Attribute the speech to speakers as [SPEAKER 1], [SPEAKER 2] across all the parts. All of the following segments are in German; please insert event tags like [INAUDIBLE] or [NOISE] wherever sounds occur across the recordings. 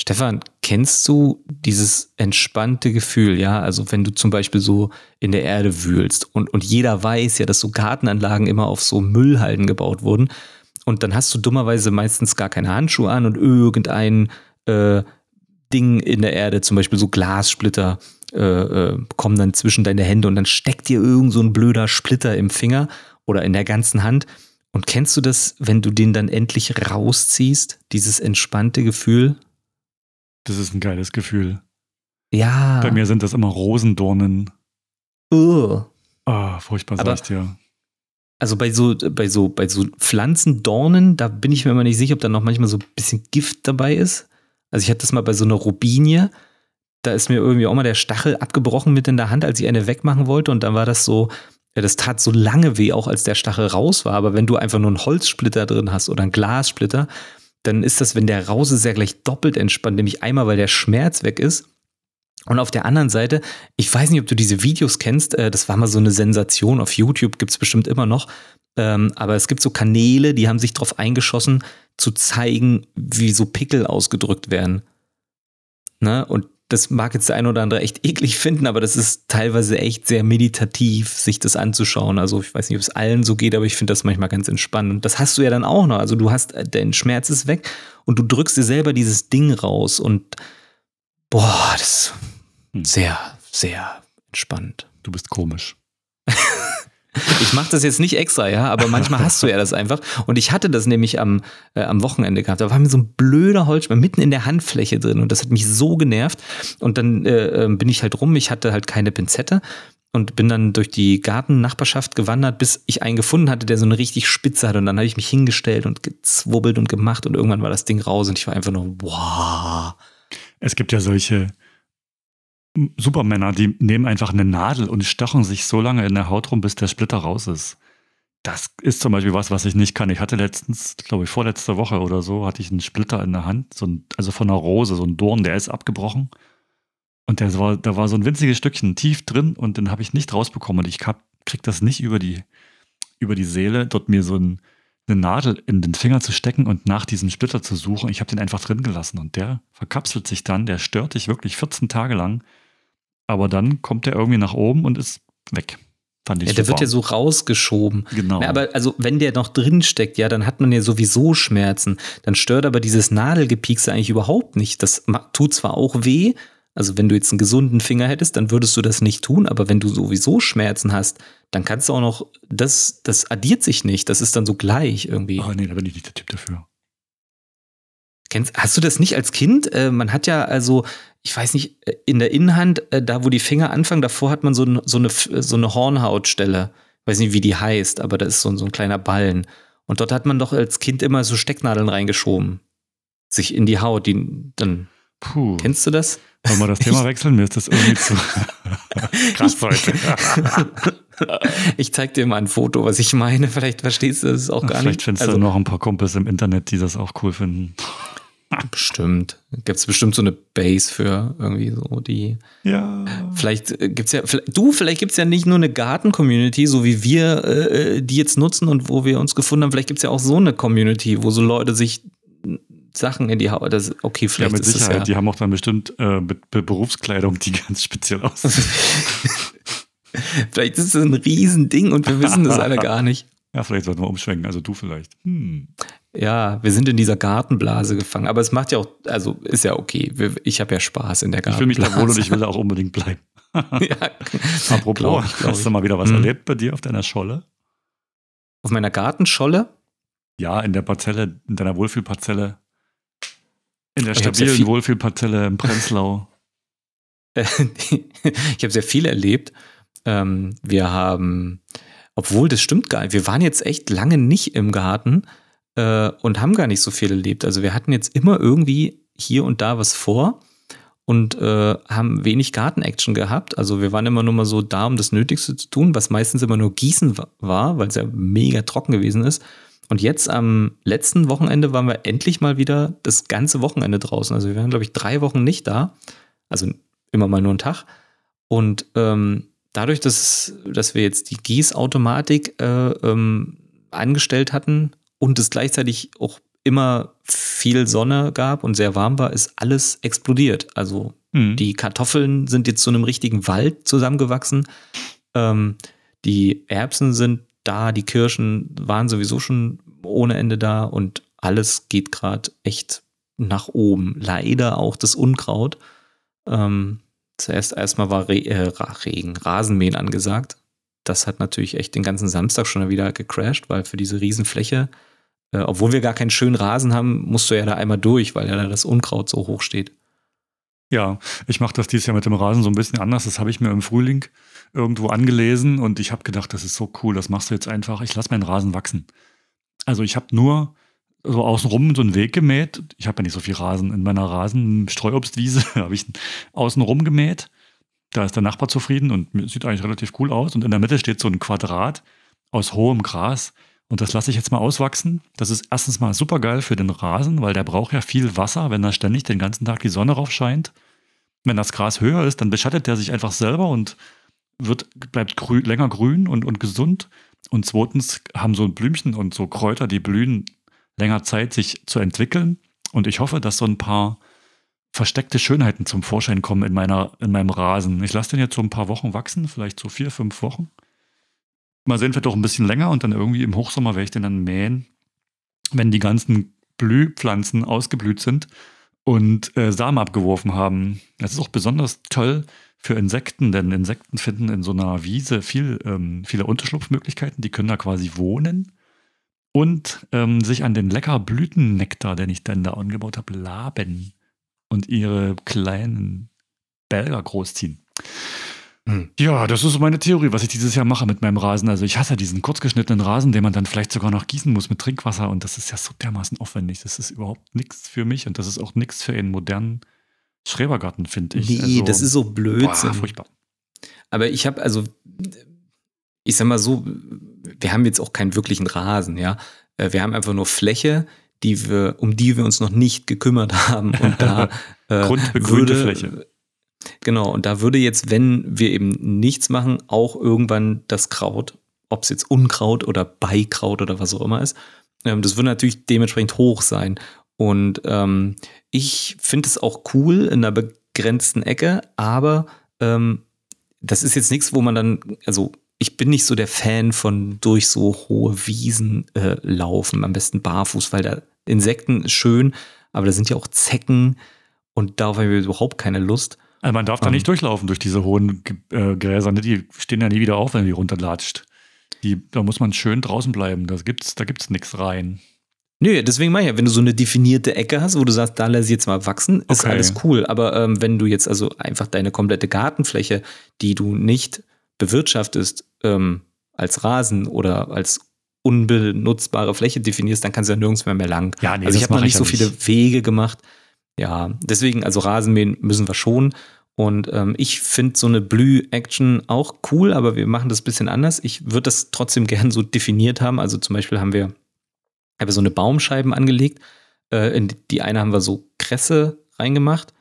[SPEAKER 1] Stefan, kennst du dieses entspannte Gefühl, ja? Also wenn du zum Beispiel so in der Erde wühlst und, und jeder weiß ja, dass so Gartenanlagen immer auf so Müllhalden gebaut wurden und dann hast du dummerweise meistens gar keine Handschuhe an und irgendein äh, Ding in der Erde, zum Beispiel so Glassplitter, äh, äh, kommen dann zwischen deine Hände und dann steckt dir irgend so ein blöder Splitter im Finger oder in der ganzen Hand. Und kennst du das, wenn du den dann endlich rausziehst, dieses entspannte Gefühl?
[SPEAKER 2] Das ist ein geiles Gefühl.
[SPEAKER 1] Ja.
[SPEAKER 2] Bei mir sind das immer Rosendornen.
[SPEAKER 1] Uh.
[SPEAKER 2] Ah, furchtbar, sag ich dir.
[SPEAKER 1] Also bei so, bei so, bei so Pflanzendornen, da bin ich mir immer nicht sicher, ob da noch manchmal so ein bisschen Gift dabei ist. Also ich hatte das mal bei so einer Robinie, da ist mir irgendwie auch mal der Stachel abgebrochen mit in der Hand, als ich eine wegmachen wollte. Und dann war das so, ja, das tat so lange weh, auch als der Stachel raus war. Aber wenn du einfach nur einen Holzsplitter drin hast oder einen Glassplitter, dann ist das, wenn der raus ist, ja gleich doppelt entspannt. Nämlich einmal, weil der Schmerz weg ist. Und auf der anderen Seite, ich weiß nicht, ob du diese Videos kennst, äh, das war mal so eine Sensation. Auf YouTube gibt es bestimmt immer noch. Ähm, aber es gibt so Kanäle, die haben sich darauf eingeschossen, zu zeigen, wie so Pickel ausgedrückt werden. Ne? Und das mag jetzt der ein oder andere echt [LAUGHS] eklig finden, aber das ist teilweise echt sehr meditativ, sich das anzuschauen. Also ich weiß nicht, ob es allen so geht, aber ich finde das manchmal ganz entspannend. Und das hast du ja dann auch noch. Also du hast, äh, dein Schmerz ist weg und du drückst dir selber dieses Ding raus und boah, das ist hm. sehr, sehr entspannt.
[SPEAKER 2] Du bist komisch. [LAUGHS]
[SPEAKER 1] Ich mache das jetzt nicht extra, ja, aber manchmal hast du ja das einfach. Und ich hatte das nämlich am, äh, am Wochenende gehabt. Da war mir so ein blöder Holzspann mitten in der Handfläche drin und das hat mich so genervt. Und dann äh, ähm, bin ich halt rum. Ich hatte halt keine Pinzette und bin dann durch die Gartennachbarschaft gewandert, bis ich einen gefunden hatte, der so eine richtig Spitze hatte. Und dann habe ich mich hingestellt und gezwubbelt und gemacht und irgendwann war das Ding raus und ich war einfach nur, wow.
[SPEAKER 2] Es gibt ja solche Supermänner, die nehmen einfach eine Nadel und stachen sich so lange in der Haut rum, bis der Splitter raus ist. Das ist zum Beispiel was, was ich nicht kann. Ich hatte letztens, glaube ich, vorletzte Woche oder so, hatte ich einen Splitter in der Hand, so ein, also von einer Rose, so ein Dorn, der ist abgebrochen. Und der war, da war so ein winziges Stückchen tief drin und den habe ich nicht rausbekommen. Und ich hab, krieg das nicht über die, über die Seele, dort mir so ein, eine Nadel in den Finger zu stecken und nach diesem Splitter zu suchen. Ich habe den einfach drin gelassen und der verkapselt sich dann, der stört dich wirklich 14 Tage lang aber dann kommt er irgendwie nach oben und ist weg.
[SPEAKER 1] Fand ich ja, der wird ja so rausgeschoben.
[SPEAKER 2] Genau.
[SPEAKER 1] Ja, aber also, wenn der noch drin steckt, ja, dann hat man ja sowieso Schmerzen. Dann stört aber dieses Nadelgepiekse eigentlich überhaupt nicht. Das tut zwar auch weh, also wenn du jetzt einen gesunden Finger hättest, dann würdest du das nicht tun, aber wenn du sowieso Schmerzen hast, dann kannst du auch noch, das, das addiert sich nicht, das ist dann so gleich irgendwie.
[SPEAKER 2] Oh nee, da bin ich nicht der Typ dafür.
[SPEAKER 1] Kennst, hast du das nicht als Kind? Äh, man hat ja also, ich weiß nicht, äh, in der Innenhand, äh, da wo die Finger anfangen, davor hat man so, so, eine, so eine Hornhautstelle. Ich weiß nicht, wie die heißt, aber da ist so, so ein kleiner Ballen. Und dort hat man doch als Kind immer so Stecknadeln reingeschoben. Sich in die Haut, die dann. Puh. Kennst du das?
[SPEAKER 2] Wollen wir das Thema wechseln? Mir ist das irgendwie zu [LAUGHS] krass heute. [LAUGHS]
[SPEAKER 1] ich zeig dir mal ein Foto, was ich meine. Vielleicht verstehst du es auch gar
[SPEAKER 2] Vielleicht
[SPEAKER 1] nicht.
[SPEAKER 2] Vielleicht findest also, du noch ein paar Kumpels im Internet, die das auch cool finden.
[SPEAKER 1] Bestimmt. Gibt es bestimmt so eine Base für irgendwie so die.
[SPEAKER 2] Ja.
[SPEAKER 1] Vielleicht äh, gibt's ja, vielleicht, du, vielleicht gibt es ja nicht nur eine Garten-Community, so wie wir äh, die jetzt nutzen und wo wir uns gefunden haben. Vielleicht gibt es ja auch so eine Community, wo so Leute sich Sachen in die Haut. Das, okay, vielleicht.
[SPEAKER 2] Ja, mit
[SPEAKER 1] ist
[SPEAKER 2] Sicherheit.
[SPEAKER 1] Ja.
[SPEAKER 2] Die haben auch dann bestimmt äh, Berufskleidung, die [LAUGHS] ganz speziell aussieht. [LAUGHS]
[SPEAKER 1] vielleicht ist es ein Riesending und wir wissen das alle [LAUGHS] gar nicht.
[SPEAKER 2] Ja, vielleicht sollten wir umschwenken. Also du vielleicht. Hm.
[SPEAKER 1] Ja, wir sind in dieser Gartenblase gefangen. Aber es macht ja auch, also ist ja okay. Ich habe ja Spaß in der Gartenblase.
[SPEAKER 2] Ich fühle mich da wohl und ich will da auch unbedingt bleiben. [LAUGHS] [LAUGHS] ja. Apropos, glaub ich, glaub hast du mal wieder was hm. erlebt bei dir auf deiner Scholle?
[SPEAKER 1] Auf meiner Gartenscholle?
[SPEAKER 2] Ja, in der Parzelle, in deiner Wohlfühlparzelle. In der stabilen viel, Wohlfühlparzelle im Prenzlau. [LAUGHS]
[SPEAKER 1] ich habe sehr viel erlebt. Ähm, wir haben, obwohl das stimmt gar nicht, wir waren jetzt echt lange nicht im Garten äh, und haben gar nicht so viel erlebt. Also wir hatten jetzt immer irgendwie hier und da was vor und äh, haben wenig Garten-Action gehabt. Also wir waren immer nur mal so da, um das Nötigste zu tun, was meistens immer nur Gießen war, weil es ja mega trocken gewesen ist. Und jetzt am letzten Wochenende waren wir endlich mal wieder das ganze Wochenende draußen. Also wir waren, glaube ich, drei Wochen nicht da. Also immer mal nur einen Tag. Und ähm, dadurch, dass, dass wir jetzt die Gießautomatik äh, ähm, angestellt hatten, und es gleichzeitig auch immer viel Sonne gab und sehr warm war, ist alles explodiert. Also mhm. die Kartoffeln sind jetzt zu einem richtigen Wald zusammengewachsen. Ähm, die Erbsen sind da, die Kirschen waren sowieso schon ohne Ende da und alles geht gerade echt nach oben. Leider auch das Unkraut. Ähm, zuerst erstmal war Re äh, Regen, Rasenmähen angesagt. Das hat natürlich echt den ganzen Samstag schon wieder gecrashed, weil für diese Riesenfläche, äh, obwohl wir gar keinen schönen Rasen haben, musst du ja da einmal durch, weil ja da das Unkraut so hoch steht.
[SPEAKER 2] Ja, ich mache das dieses Jahr mit dem Rasen so ein bisschen anders. Das habe ich mir im Frühling irgendwo angelesen und ich habe gedacht, das ist so cool, das machst du jetzt einfach. Ich lasse meinen Rasen wachsen. Also ich habe nur so außenrum so einen Weg gemäht. Ich habe ja nicht so viel Rasen in meiner Rasenstreuobstwiese, [LAUGHS] habe ich außenrum gemäht. Da ist der Nachbar zufrieden und sieht eigentlich relativ cool aus. Und in der Mitte steht so ein Quadrat aus hohem Gras. Und das lasse ich jetzt mal auswachsen. Das ist erstens mal super geil für den Rasen, weil der braucht ja viel Wasser, wenn da ständig den ganzen Tag die Sonne rauf scheint. Wenn das Gras höher ist, dann beschattet der sich einfach selber und wird, bleibt grün, länger grün und, und gesund. Und zweitens haben so Blümchen und so Kräuter, die blühen länger Zeit, sich zu entwickeln. Und ich hoffe, dass so ein paar versteckte Schönheiten zum Vorschein kommen in, meiner, in meinem Rasen. Ich lasse den jetzt so ein paar Wochen wachsen, vielleicht so vier, fünf Wochen. Mal sehen, vielleicht auch ein bisschen länger und dann irgendwie im Hochsommer werde ich den dann mähen, wenn die ganzen Blühpflanzen ausgeblüht sind und äh, Samen abgeworfen haben. Das ist auch besonders toll für Insekten, denn Insekten finden in so einer Wiese viel, ähm, viele Unterschlupfmöglichkeiten. Die können da quasi wohnen und ähm, sich an den lecker Blütennektar, den ich dann da angebaut habe, laben und ihre kleinen Bälger großziehen. Hm. Ja, das ist so meine Theorie, was ich dieses Jahr mache mit meinem Rasen. Also ich hasse diesen kurzgeschnittenen Rasen, den man dann vielleicht sogar noch gießen muss mit Trinkwasser und das ist ja so dermaßen aufwendig. Das ist überhaupt nichts für mich und das ist auch nichts für einen modernen Schrebergarten, finde ich.
[SPEAKER 1] Nee, also, das ist so Blödsinn. Boah,
[SPEAKER 2] furchtbar.
[SPEAKER 1] Aber ich habe also, ich sag mal so, wir haben jetzt auch keinen wirklichen Rasen, ja. Äh, wir haben einfach nur Fläche, die wir, um die wir uns noch nicht gekümmert haben. Und da [LAUGHS]
[SPEAKER 2] äh, Grundbegrünte Fläche.
[SPEAKER 1] Genau, und da würde jetzt, wenn wir eben nichts machen, auch irgendwann das Kraut, ob es jetzt Unkraut oder Beikraut oder was auch immer ist, ähm, das würde natürlich dementsprechend hoch sein. Und ähm, ich finde es auch cool in einer begrenzten Ecke, aber ähm, das ist jetzt nichts, wo man dann, also ich bin nicht so der Fan von durch so hohe Wiesen äh, laufen, am besten barfuß, weil da Insekten ist schön, aber da sind ja auch Zecken und darauf habe ich überhaupt keine Lust.
[SPEAKER 2] Also man darf da nicht ähm. durchlaufen durch diese hohen äh, Gräser, ne? die stehen ja nie wieder auf, wenn die runterlatscht. Die, da muss man schön draußen bleiben, da gibt's, da gibt's nichts rein.
[SPEAKER 1] Nö, deswegen meine ich ja, wenn du so eine definierte Ecke hast, wo du sagst, da lass ich jetzt mal wachsen, ist okay. alles cool. Aber ähm, wenn du jetzt also einfach deine komplette Gartenfläche, die du nicht bewirtschaftest, ähm, als Rasen oder als unbenutzbare Fläche definierst, dann kannst du ja nirgends mehr, mehr lang.
[SPEAKER 2] Ja, nee,
[SPEAKER 1] also ich habe noch nicht so viele Wege gemacht. Ja, deswegen, also Rasenmähen müssen wir schon. Und ähm, ich finde so eine Blü-Action auch cool, aber wir machen das ein bisschen anders. Ich würde das trotzdem [LAUGHS] gern so definiert haben. Also zum Beispiel haben wir habe so eine Baumscheiben angelegt. Äh, in die eine haben wir so Kresse reingemacht.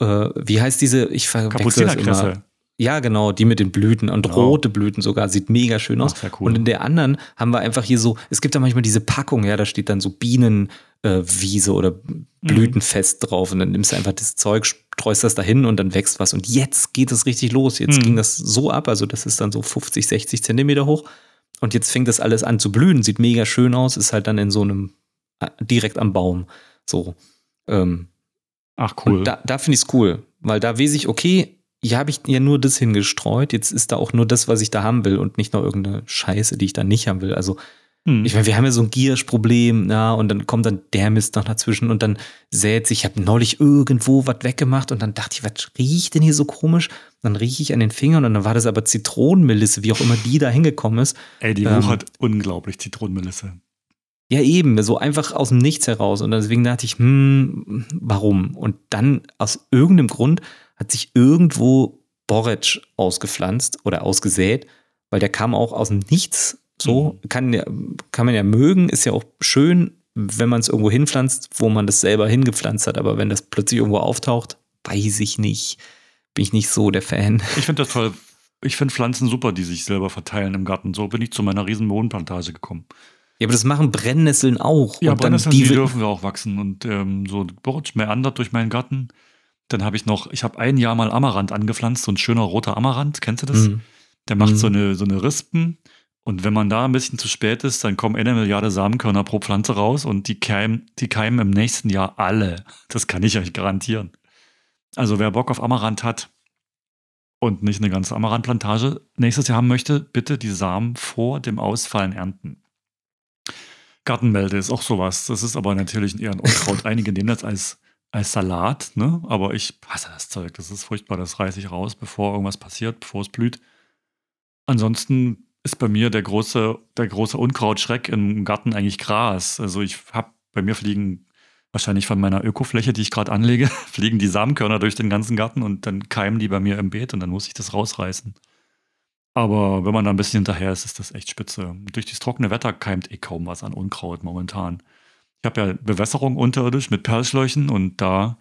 [SPEAKER 1] Äh, wie heißt diese? Ich verwechsel das immer. Ja, genau, die mit den Blüten und genau. rote Blüten sogar. Sieht mega schön aus.
[SPEAKER 2] Ach, cool.
[SPEAKER 1] Und in der anderen haben wir einfach hier so, es gibt da manchmal diese Packung, ja, da steht dann so Bienenwiese äh, oder. Blütenfest mhm. drauf und dann nimmst du einfach das Zeug, streust das dahin und dann wächst was. Und jetzt geht es richtig los. Jetzt mhm. ging das so ab, also das ist dann so 50, 60 Zentimeter hoch. Und jetzt fängt das alles an zu blühen, sieht mega schön aus, ist halt dann in so einem, direkt am Baum. So. Ähm,
[SPEAKER 2] Ach cool.
[SPEAKER 1] da, da finde ich es cool, weil da weiß ich, okay, hier habe ich ja nur das hingestreut, jetzt ist da auch nur das, was ich da haben will und nicht noch irgendeine Scheiße, die ich da nicht haben will. Also hm. Ich meine, wir haben ja so ein Giersch-Problem, ja, und dann kommt dann der Mist noch dazwischen und dann sät sich, ich habe neulich irgendwo was weggemacht und dann dachte ich, was riecht denn hier so komisch? Dann rieche ich an den Fingern und dann war das aber Zitronenmelisse, wie auch immer die da hingekommen ist.
[SPEAKER 2] Ey, die ähm, hat unglaublich Zitronenmelisse.
[SPEAKER 1] Ja, eben, so einfach aus dem Nichts heraus. Und deswegen dachte ich, hm, warum? Und dann aus irgendeinem Grund hat sich irgendwo Boric ausgepflanzt oder ausgesät, weil der kam auch aus dem Nichts so mhm. kann, kann man ja mögen, ist ja auch schön, wenn man es irgendwo hinpflanzt, wo man das selber hingepflanzt hat. Aber wenn das plötzlich irgendwo auftaucht, weiß ich nicht. Bin ich nicht so der Fan.
[SPEAKER 2] Ich finde das toll. Ich finde Pflanzen super, die sich selber verteilen im Garten. So bin ich zu meiner riesen Mohnplantage gekommen.
[SPEAKER 1] Ja, aber das machen Brennnesseln auch.
[SPEAKER 2] Ja,
[SPEAKER 1] Und dann
[SPEAKER 2] Brennnesseln, die,
[SPEAKER 1] die,
[SPEAKER 2] dürfen wir auch wachsen. Und ähm, so Bortsch meandert durch meinen Garten. Dann habe ich noch, ich habe ein Jahr mal Amaranth angepflanzt, so ein schöner roter Amaranth, kennst du das?
[SPEAKER 1] Mhm.
[SPEAKER 2] Der macht
[SPEAKER 1] Mhm.
[SPEAKER 2] so, eine, so eine Rispen. Und wenn man da ein bisschen zu spät ist, dann kommen eine Milliarde Samenkörner pro Pflanze raus und die keimen, die keimen im nächsten Jahr alle. [LAUGHS] Das kann ich euch garantieren. Also wer Bock auf Amaranth hat und nicht eine ganze Amaranthplantage nächstes Jahr haben möchte, bitte die Samen vor dem Ausfallen ernten. Gartenmelde ist auch sowas. Das ist aber natürlich eher ein Unkraut. [LAUGHS] Einige nehmen das als, als Salat, ne? aber ich hasse das Zeug. Das ist furchtbar. Das reiße ich raus, bevor irgendwas passiert, bevor es blüht. Ansonsten ist bei mir der große, der große Unkrautschreck im Garten eigentlich Gras. Also ich habe, bei mir fliegen wahrscheinlich von meiner Ökofläche, die ich gerade anlege, [LAUGHS] fliegen die Samenkörner durch den ganzen Garten und dann keimen die bei mir im Beet und dann muss ich das rausreißen. Aber wenn man da ein bisschen hinterher ist, ist das echt spitze. Durch das trockene Wetter keimt eh kaum was an Unkraut momentan. Ich habe ja Bewässerung unterirdisch mit Perlschläuchen und da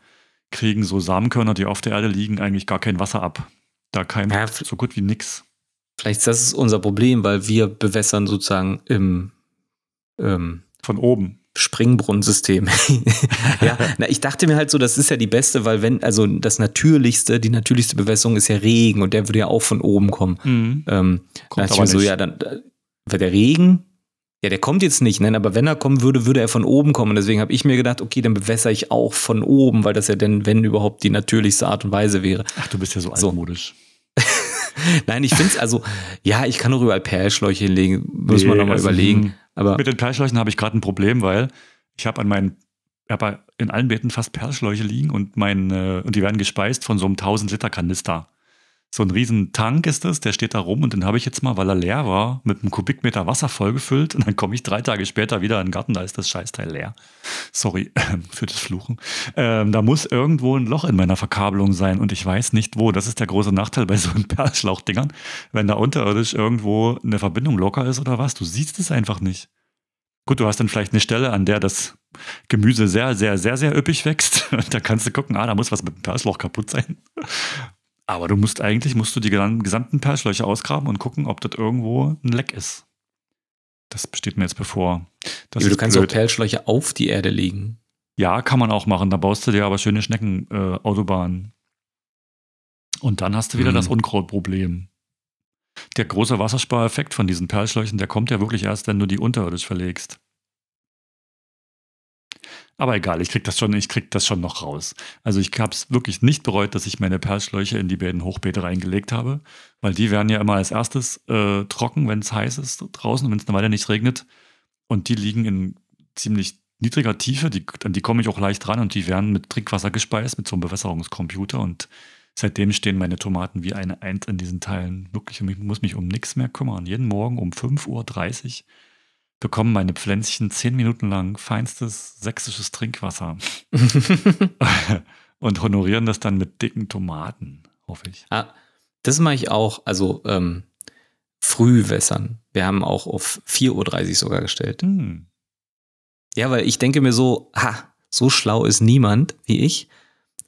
[SPEAKER 2] kriegen so Samenkörner, die auf der Erde liegen, eigentlich gar kein Wasser ab. Da keimt
[SPEAKER 1] Ja,
[SPEAKER 2] so gut wie nix.
[SPEAKER 1] vielleicht ist das unser Problem, weil wir bewässern sozusagen im ähm,
[SPEAKER 2] Von oben.
[SPEAKER 1] Springbrunnensystem. [LAUGHS] ja, na, ich dachte mir halt so, das ist ja die beste, weil wenn, also das natürlichste, die natürlichste Bewässerung ist ja Regen und der würde ja auch von oben kommen.
[SPEAKER 2] Mhm.
[SPEAKER 1] Ähm,
[SPEAKER 2] Kommt
[SPEAKER 1] da dachte ich mir so,
[SPEAKER 2] nicht.
[SPEAKER 1] ja, dann, äh, weil der Regen, ja, der kommt jetzt nicht, ne? aber wenn er kommen würde, würde er von oben kommen. Deswegen habe ich mir gedacht, okay, dann bewässere ich auch von oben, weil das ja dann, wenn überhaupt, die natürlichste Art und Weise wäre.
[SPEAKER 2] Ach, du bist ja so
[SPEAKER 1] So.
[SPEAKER 2] altmodisch. [LAUGHS]
[SPEAKER 1] Nein, ich finde es, also, ja, ich kann auch überall Perlschläuche hinlegen, muss man
[SPEAKER 2] Nee,
[SPEAKER 1] nochmal
[SPEAKER 2] also,
[SPEAKER 1] überlegen. Aber
[SPEAKER 2] Mit den Perlschläuchen habe ich gerade ein Problem, weil ich habe an meinen, habe in allen Beeten fast Perlschläuche liegen und mein, und die werden gespeist von so einem 1000 Liter Kanister. So ein riesen Tank ist das, der steht da rum und den habe ich jetzt mal, weil er leer war, mit einem Kubikmeter Wasser vollgefüllt und dann komme ich drei Tage später wieder in den Garten, da ist das Scheißteil leer. Sorry [LAUGHS] für das Fluchen. Ähm, da muss irgendwo ein Loch in meiner Verkabelung sein und ich weiß nicht wo. Das ist der große Nachteil bei so [LAUGHS] Perlschlauchdingern. Wenn da unterirdisch irgendwo eine Verbindung locker ist oder was, du siehst es einfach nicht. Gut, du hast dann vielleicht eine Stelle, an der das Gemüse sehr, sehr, sehr, sehr üppig wächst. Und [LAUGHS] da kannst du gucken, ah, da muss was mit dem Perlschlauch kaputt sein. Aber du musst eigentlich, musst du die gesamten Perlschläuche ausgraben und gucken, ob das irgendwo ein Leck ist. Das besteht mir jetzt bevor. Das
[SPEAKER 1] du
[SPEAKER 2] ist
[SPEAKER 1] kannst auch
[SPEAKER 2] blöd.
[SPEAKER 1] Perlschläuche auf die Erde legen.
[SPEAKER 2] Ja, kann man auch machen. Da baust du dir aber schöne Schneckenautobahnen. Äh, und dann hast du wieder
[SPEAKER 1] Mhm.
[SPEAKER 2] das Unkrautproblem. Der große Wasserspareffekt von diesen Perlschläuchen, der kommt ja wirklich erst, wenn du die unterirdisch verlegst. Aber egal, ich krieg das schon, ich krieg das schon noch raus. Also ich habe es wirklich nicht bereut, dass ich meine Perlschläuche in die beiden Hochbeete reingelegt habe, weil die werden ja immer als erstes äh, trocken, wenn es heiß ist draußen, wenn es eine Weile nicht regnet. Und die liegen in ziemlich niedriger Tiefe, die, an die komme ich auch leicht ran und die werden mit Trinkwasser gespeist, mit so einem Bewässerungscomputer. Und seitdem stehen meine Tomaten wie eine Eins in diesen Teilen. Wirklich, ich muss mich um nichts mehr kümmern. Jeden Morgen um 5.30 Uhr bekommen meine Pflänzchen zehn Minuten lang feinstes sächsisches Trinkwasser [LAUGHS] und honorieren das dann mit dicken Tomaten, hoffe ich.
[SPEAKER 1] ah, das mache ich auch, also ähm, früh wässern. Wir haben auch auf 4.30 Uhr sogar gestellt.
[SPEAKER 2] Hm.
[SPEAKER 1] Ja, weil ich denke mir so, ha, so schlau ist niemand wie ich.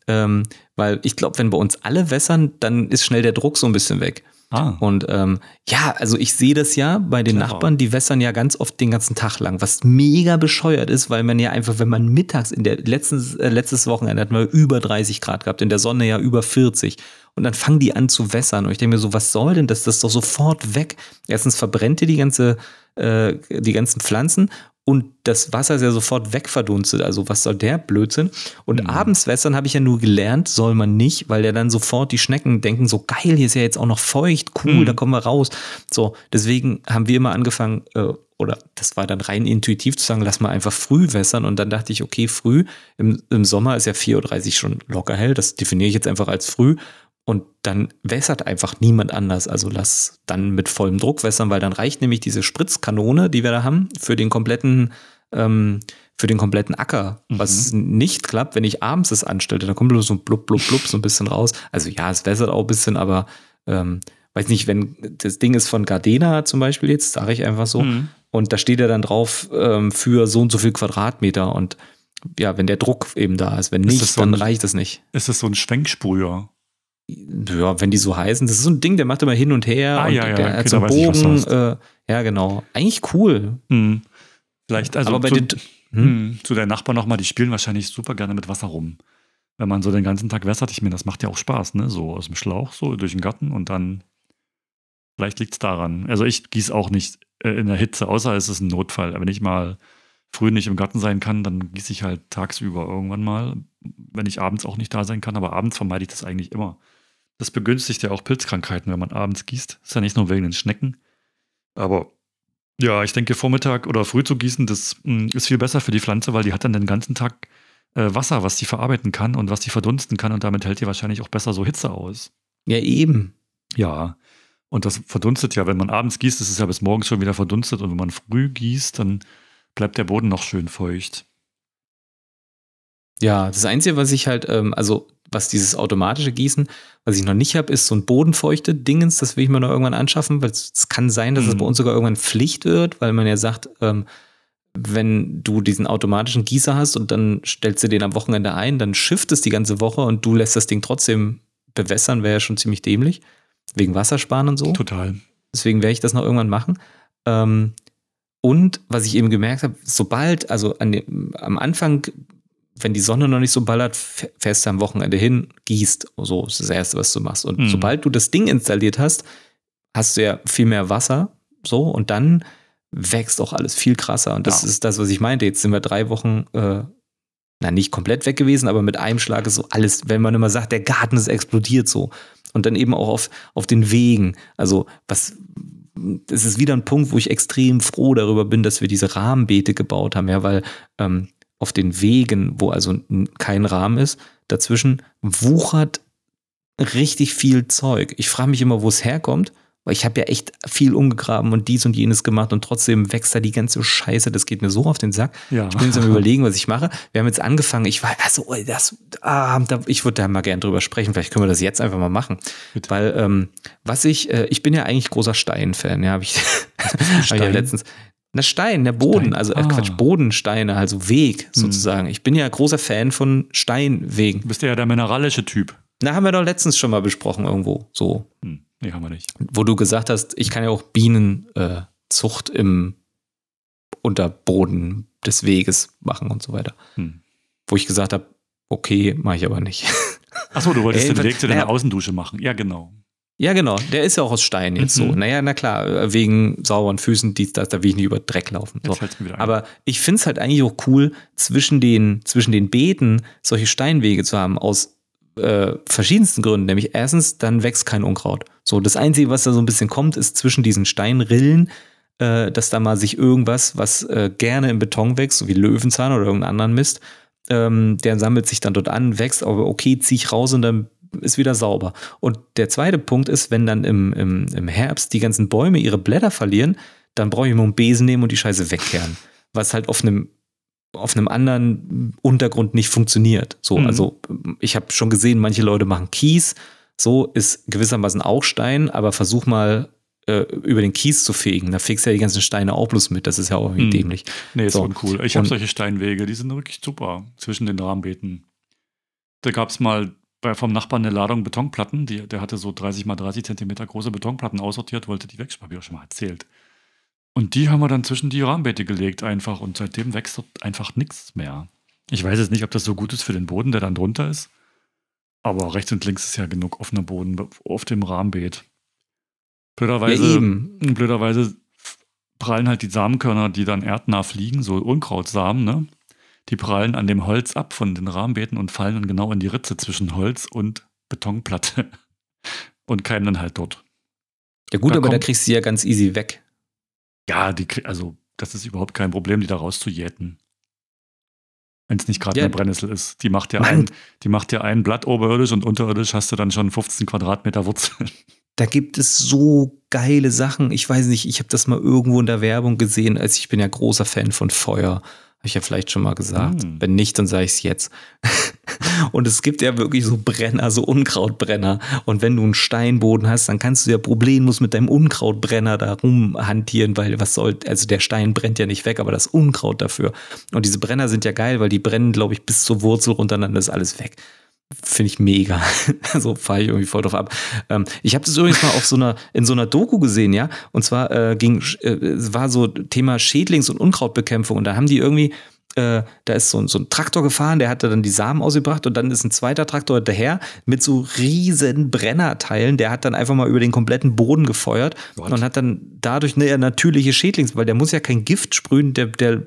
[SPEAKER 1] Ähm, weil ich glaube, wenn bei uns alle wässern, dann ist schnell der Druck so ein bisschen weg.
[SPEAKER 2] Ah,
[SPEAKER 1] Und ähm, ja, also ich sehe das ja bei den
[SPEAKER 2] Clever.
[SPEAKER 1] Nachbarn, die wässern ja ganz oft den ganzen Tag lang, was mega bescheuert ist, weil man ja einfach, wenn man mittags in der letzten, äh, letztes Wochenende hatten wir über 30 Grad gehabt, in der Sonne ja über 40. Und dann fangen die an zu wässern. Und ich denke mir so, was soll denn das? Das ist doch sofort weg. Erstens verbrennt ihr die ganze, äh, die ganzen Pflanzen und das Wasser ist ja sofort wegverdunstet. Also was soll der Blödsinn? Und
[SPEAKER 2] Mhm.
[SPEAKER 1] abends wässern habe ich ja nur gelernt, soll man nicht, weil ja dann sofort die Schnecken denken, so geil, hier ist ja jetzt auch noch feucht, cool,
[SPEAKER 2] Mhm.
[SPEAKER 1] da kommen wir raus. So, deswegen haben wir immer angefangen, äh, oder das war dann rein intuitiv zu sagen, lass mal einfach früh wässern. Und dann dachte ich, okay, früh, im, im Sommer ist ja 4.30 Uhr schon locker hell, das definiere ich jetzt einfach als früh. Und dann wässert einfach niemand anders. Also lass dann mit vollem Druck wässern, weil dann reicht nämlich diese Spritzkanone, die wir da haben, für den kompletten, ähm, für den kompletten Acker. Was nicht klappt, wenn ich abends es anstelle, da kommt bloß so blub, blub, blub so ein bisschen raus. Also ja, es wässert auch ein bisschen, aber ähm, weiß nicht, wenn das Ding ist von Gardena zum Beispiel jetzt, sage ich einfach so,
[SPEAKER 2] Mhm.
[SPEAKER 1] und da steht ja dann drauf ähm, für so und so viel Quadratmeter und ja, wenn der Druck eben da ist, wenn
[SPEAKER 2] Ist
[SPEAKER 1] nicht,
[SPEAKER 2] das so
[SPEAKER 1] dann
[SPEAKER 2] ein-
[SPEAKER 1] reicht es nicht.
[SPEAKER 2] ist das so ein Schwenksprüher?
[SPEAKER 1] Ja, wenn die so heißen, das ist so ein Ding, der macht immer hin und her
[SPEAKER 2] Ah,
[SPEAKER 1] und
[SPEAKER 2] ja, ja,
[SPEAKER 1] der hat so einen
[SPEAKER 2] ich,
[SPEAKER 1] Bogen.
[SPEAKER 2] hast.
[SPEAKER 1] Äh, ja, genau. Eigentlich cool.
[SPEAKER 2] Hm. Vielleicht, also
[SPEAKER 1] Aber bei
[SPEAKER 2] zu,
[SPEAKER 1] den, hm?
[SPEAKER 2] hm, zu deinen Nachbarn nochmal, die spielen wahrscheinlich super gerne mit Wasser rum. Wenn man so den ganzen Tag wässert, ich meine, das macht ja auch Spaß, ne? So aus dem Schlauch, so durch den Garten und dann, vielleicht liegt es daran. Also ich gieße auch nicht äh, in der Hitze, außer es ist ein Notfall. Wenn ich mal früh nicht im Garten sein kann, dann gieße ich halt tagsüber irgendwann mal, wenn ich abends auch nicht da sein kann. Aber abends vermeide ich das eigentlich immer. Das begünstigt ja auch Pilzkrankheiten, wenn man abends gießt. Ist ja nicht nur wegen den Schnecken. Aber ja, ich denke, Vormittag oder früh zu gießen, das mh, ist viel besser für die Pflanze, weil die hat dann den ganzen Tag äh, Wasser, was die verarbeiten kann und was die verdunsten kann. Und damit hält die wahrscheinlich auch besser so Hitze aus.
[SPEAKER 1] Ja, eben.
[SPEAKER 2] Ja. Und das verdunstet ja, wenn man abends gießt, ist es ja bis morgens schon wieder verdunstet. Und wenn man früh gießt, dann bleibt der Boden noch schön feucht.
[SPEAKER 1] Ja, das Einzige, was ich halt, ähm, also was dieses automatische Gießen, was ich noch nicht habe, ist so ein bodenfeuchte Dingens, das will ich mir noch irgendwann anschaffen, weil es kann sein, dass es
[SPEAKER 2] Mhm.
[SPEAKER 1] bei uns sogar irgendwann Pflicht wird, weil man ja sagt, ähm, wenn du diesen automatischen Gießer hast und dann stellst du den am Wochenende ein, dann schifft es die ganze Woche und du lässt das Ding trotzdem bewässern, wäre ja schon ziemlich dämlich. Wegen Wassersparen und so.
[SPEAKER 2] Total.
[SPEAKER 1] Deswegen werde ich das noch irgendwann machen. Ähm, und was ich eben gemerkt habe, sobald, also an dem, am Anfang, wenn die Sonne noch nicht so ballert, fährst du am Wochenende hin, gießt. So ist das Erste, was du machst. Und
[SPEAKER 2] Mhm.
[SPEAKER 1] sobald du das Ding installiert hast, hast du ja viel mehr Wasser. So, und dann wächst auch alles viel krasser. Und das
[SPEAKER 2] Ja.
[SPEAKER 1] ist das, was ich meinte. Jetzt sind wir drei Wochen, äh, na, nicht komplett weg gewesen, aber mit einem Schlag ist so alles, wenn man immer sagt, der Garten ist explodiert so. Und dann eben auch auf, auf den Wegen. Also, was, es ist wieder ein Punkt, wo ich extrem froh darüber bin, dass wir diese Rahmenbeete gebaut haben, ja, weil ähm, auf den Wegen, wo also kein Rahmen ist, dazwischen wuchert richtig viel Zeug. Ich frage mich immer, wo es herkommt, weil ich habe ja echt viel umgegraben und dies und jenes gemacht und trotzdem wächst da die ganze Scheiße. Das geht mir so auf den Sack.
[SPEAKER 2] Ja.
[SPEAKER 1] Ich bin jetzt am überlegen, was ich mache. Wir haben jetzt angefangen, ich war, also, das, ah, da, ich würde da mal gerne drüber sprechen. Vielleicht können wir das jetzt einfach mal machen.
[SPEAKER 2] Bitte.
[SPEAKER 1] Weil, ähm, was ich, äh, ich bin ja eigentlich großer Stein-Fan, ja, habe ich, [LAUGHS] hab ich ja letztens. Na, Stein, der Boden,
[SPEAKER 2] Stein.
[SPEAKER 1] also äh,
[SPEAKER 2] Ah.
[SPEAKER 1] Quatsch, Bodensteine, also Weg
[SPEAKER 2] Hm.
[SPEAKER 1] sozusagen. Ich bin ja großer Fan von Steinwegen.
[SPEAKER 2] Du bist ja der mineralische Typ.
[SPEAKER 1] Na, haben wir doch letztens schon mal besprochen irgendwo, so.
[SPEAKER 2] Hm. Nee, haben wir nicht.
[SPEAKER 1] Wo du gesagt hast, ich kann ja auch Bienenzucht äh, im Unterboden des Weges machen und so weiter.
[SPEAKER 2] Hm.
[SPEAKER 1] Wo ich gesagt habe, okay, mache ich aber nicht.
[SPEAKER 2] Achso, du wolltest [LAUGHS]
[SPEAKER 1] Ey,
[SPEAKER 2] den Weg zu deiner
[SPEAKER 1] naja.
[SPEAKER 2] Außendusche machen. Ja, genau.
[SPEAKER 1] Ja, genau. Der ist ja auch aus Stein jetzt
[SPEAKER 2] Mhm.
[SPEAKER 1] so. Naja, na klar, äh, wegen sauberen Füßen, dies, das, da will ich nicht über Dreck laufen. So. Aber ich finde es halt eigentlich auch cool, zwischen den, zwischen den Beeten solche Steinwege zu haben, aus äh, verschiedensten Gründen. Nämlich erstens, dann wächst kein Unkraut. So, das Einzige, was da so ein bisschen kommt, ist zwischen diesen Steinrillen, äh, dass da mal sich irgendwas, was äh, gerne im Beton wächst, so wie Löwenzahn oder irgendeinen anderen Mist, ähm, der sammelt sich dann dort an, wächst, aber okay, zieh ich raus und dann ist wieder sauber. Und der zweite Punkt ist, wenn dann im, im, im Herbst die ganzen Bäume ihre Blätter verlieren, dann brauche ich nur einen Besen nehmen und die Scheiße wegkehren. Was halt auf einem auf einem anderen Untergrund nicht funktioniert. So,
[SPEAKER 2] Mhm.
[SPEAKER 1] also ich habe schon gesehen, manche Leute machen Kies. So ist gewissermaßen auch Stein, aber versuch mal äh, über den Kies zu fegen. Da fegst du ja die ganzen Steine auch bloß mit. Das ist ja auch irgendwie
[SPEAKER 2] Mhm.
[SPEAKER 1] dämlich.
[SPEAKER 2] nee, ist
[SPEAKER 1] so.
[SPEAKER 2] uncool. Ich habe solche Steinwege, die sind wirklich super zwischen den Rahmenbeeten. Da gab es mal bei, vom Nachbarn eine Ladung Betonplatten. Die, der hatte so 30 mal 30 Zentimeter große Betonplatten aussortiert, wollte die wegsparen, habe ich auch schon mal erzählt. Und die haben wir dann zwischen die Rahmenbeete gelegt einfach und seitdem wächst dort einfach nichts mehr. Ich weiß jetzt nicht, ob das so gut ist für den Boden, der dann drunter ist. Aber rechts und links ist ja genug offener Boden auf dem Rahmenbeet. Blöderweise,
[SPEAKER 1] ja,
[SPEAKER 2] blöderweise prallen halt die Samenkörner, die dann erdnah fliegen, so Unkrautsamen, ne? Die prallen an dem Holz ab von den Rahmenbeeten und fallen dann genau in die Ritze zwischen Holz und Betonplatte [LAUGHS] und keimen dann halt dort.
[SPEAKER 1] Ja gut,
[SPEAKER 2] Da
[SPEAKER 1] aber da kriegst du ja ganz easy weg.
[SPEAKER 2] Ja, die, also das ist überhaupt kein Problem, die da rauszujäten. Wenn es nicht gerade
[SPEAKER 1] Ja.
[SPEAKER 2] eine Brennnessel ist. Die macht ja
[SPEAKER 1] Mann.
[SPEAKER 2] ein, die macht ja ein Blatt oberirdisch und unterirdisch hast du dann schon 15 Quadratmeter Wurzeln. [LAUGHS]
[SPEAKER 1] Da gibt es so geile Sachen. Ich weiß nicht, ich habe das mal irgendwo in der Werbung gesehen. Also ich bin ja großer Fan von Feuer. Habe ich ja vielleicht schon mal gesagt.
[SPEAKER 2] Hm.
[SPEAKER 1] Wenn nicht, dann sage ich es jetzt. [LAUGHS] Und es gibt ja wirklich so Brenner, so Unkrautbrenner. Und wenn du einen Steinboden hast, dann kannst du ja problemlos mit deinem Unkrautbrenner da rumhantieren, weil was soll, also der Stein brennt ja nicht weg, aber das Unkraut dafür. Und diese Brenner sind ja geil, weil die brennen, glaube ich, bis zur Wurzel runter, dann ist alles weg. Finde ich mega. [LAUGHS] so fahre ich irgendwie voll drauf ab. Ähm, ich habe das übrigens mal auf so einer, in so einer Doku gesehen, ja. Und zwar äh, ging, äh, war so Thema Schädlings- und Unkrautbekämpfung. Und da haben die irgendwie äh, da ist so, so, ein Traktor gefahren, der hatte dann die Samen ausgebracht und dann ist ein zweiter Traktor daher mit so riesen Brennerteilen, der hat dann einfach mal über den kompletten Boden gefeuert What? und hat dann dadurch eine natürliche Schädlings, weil der muss ja kein Gift sprühen, der, der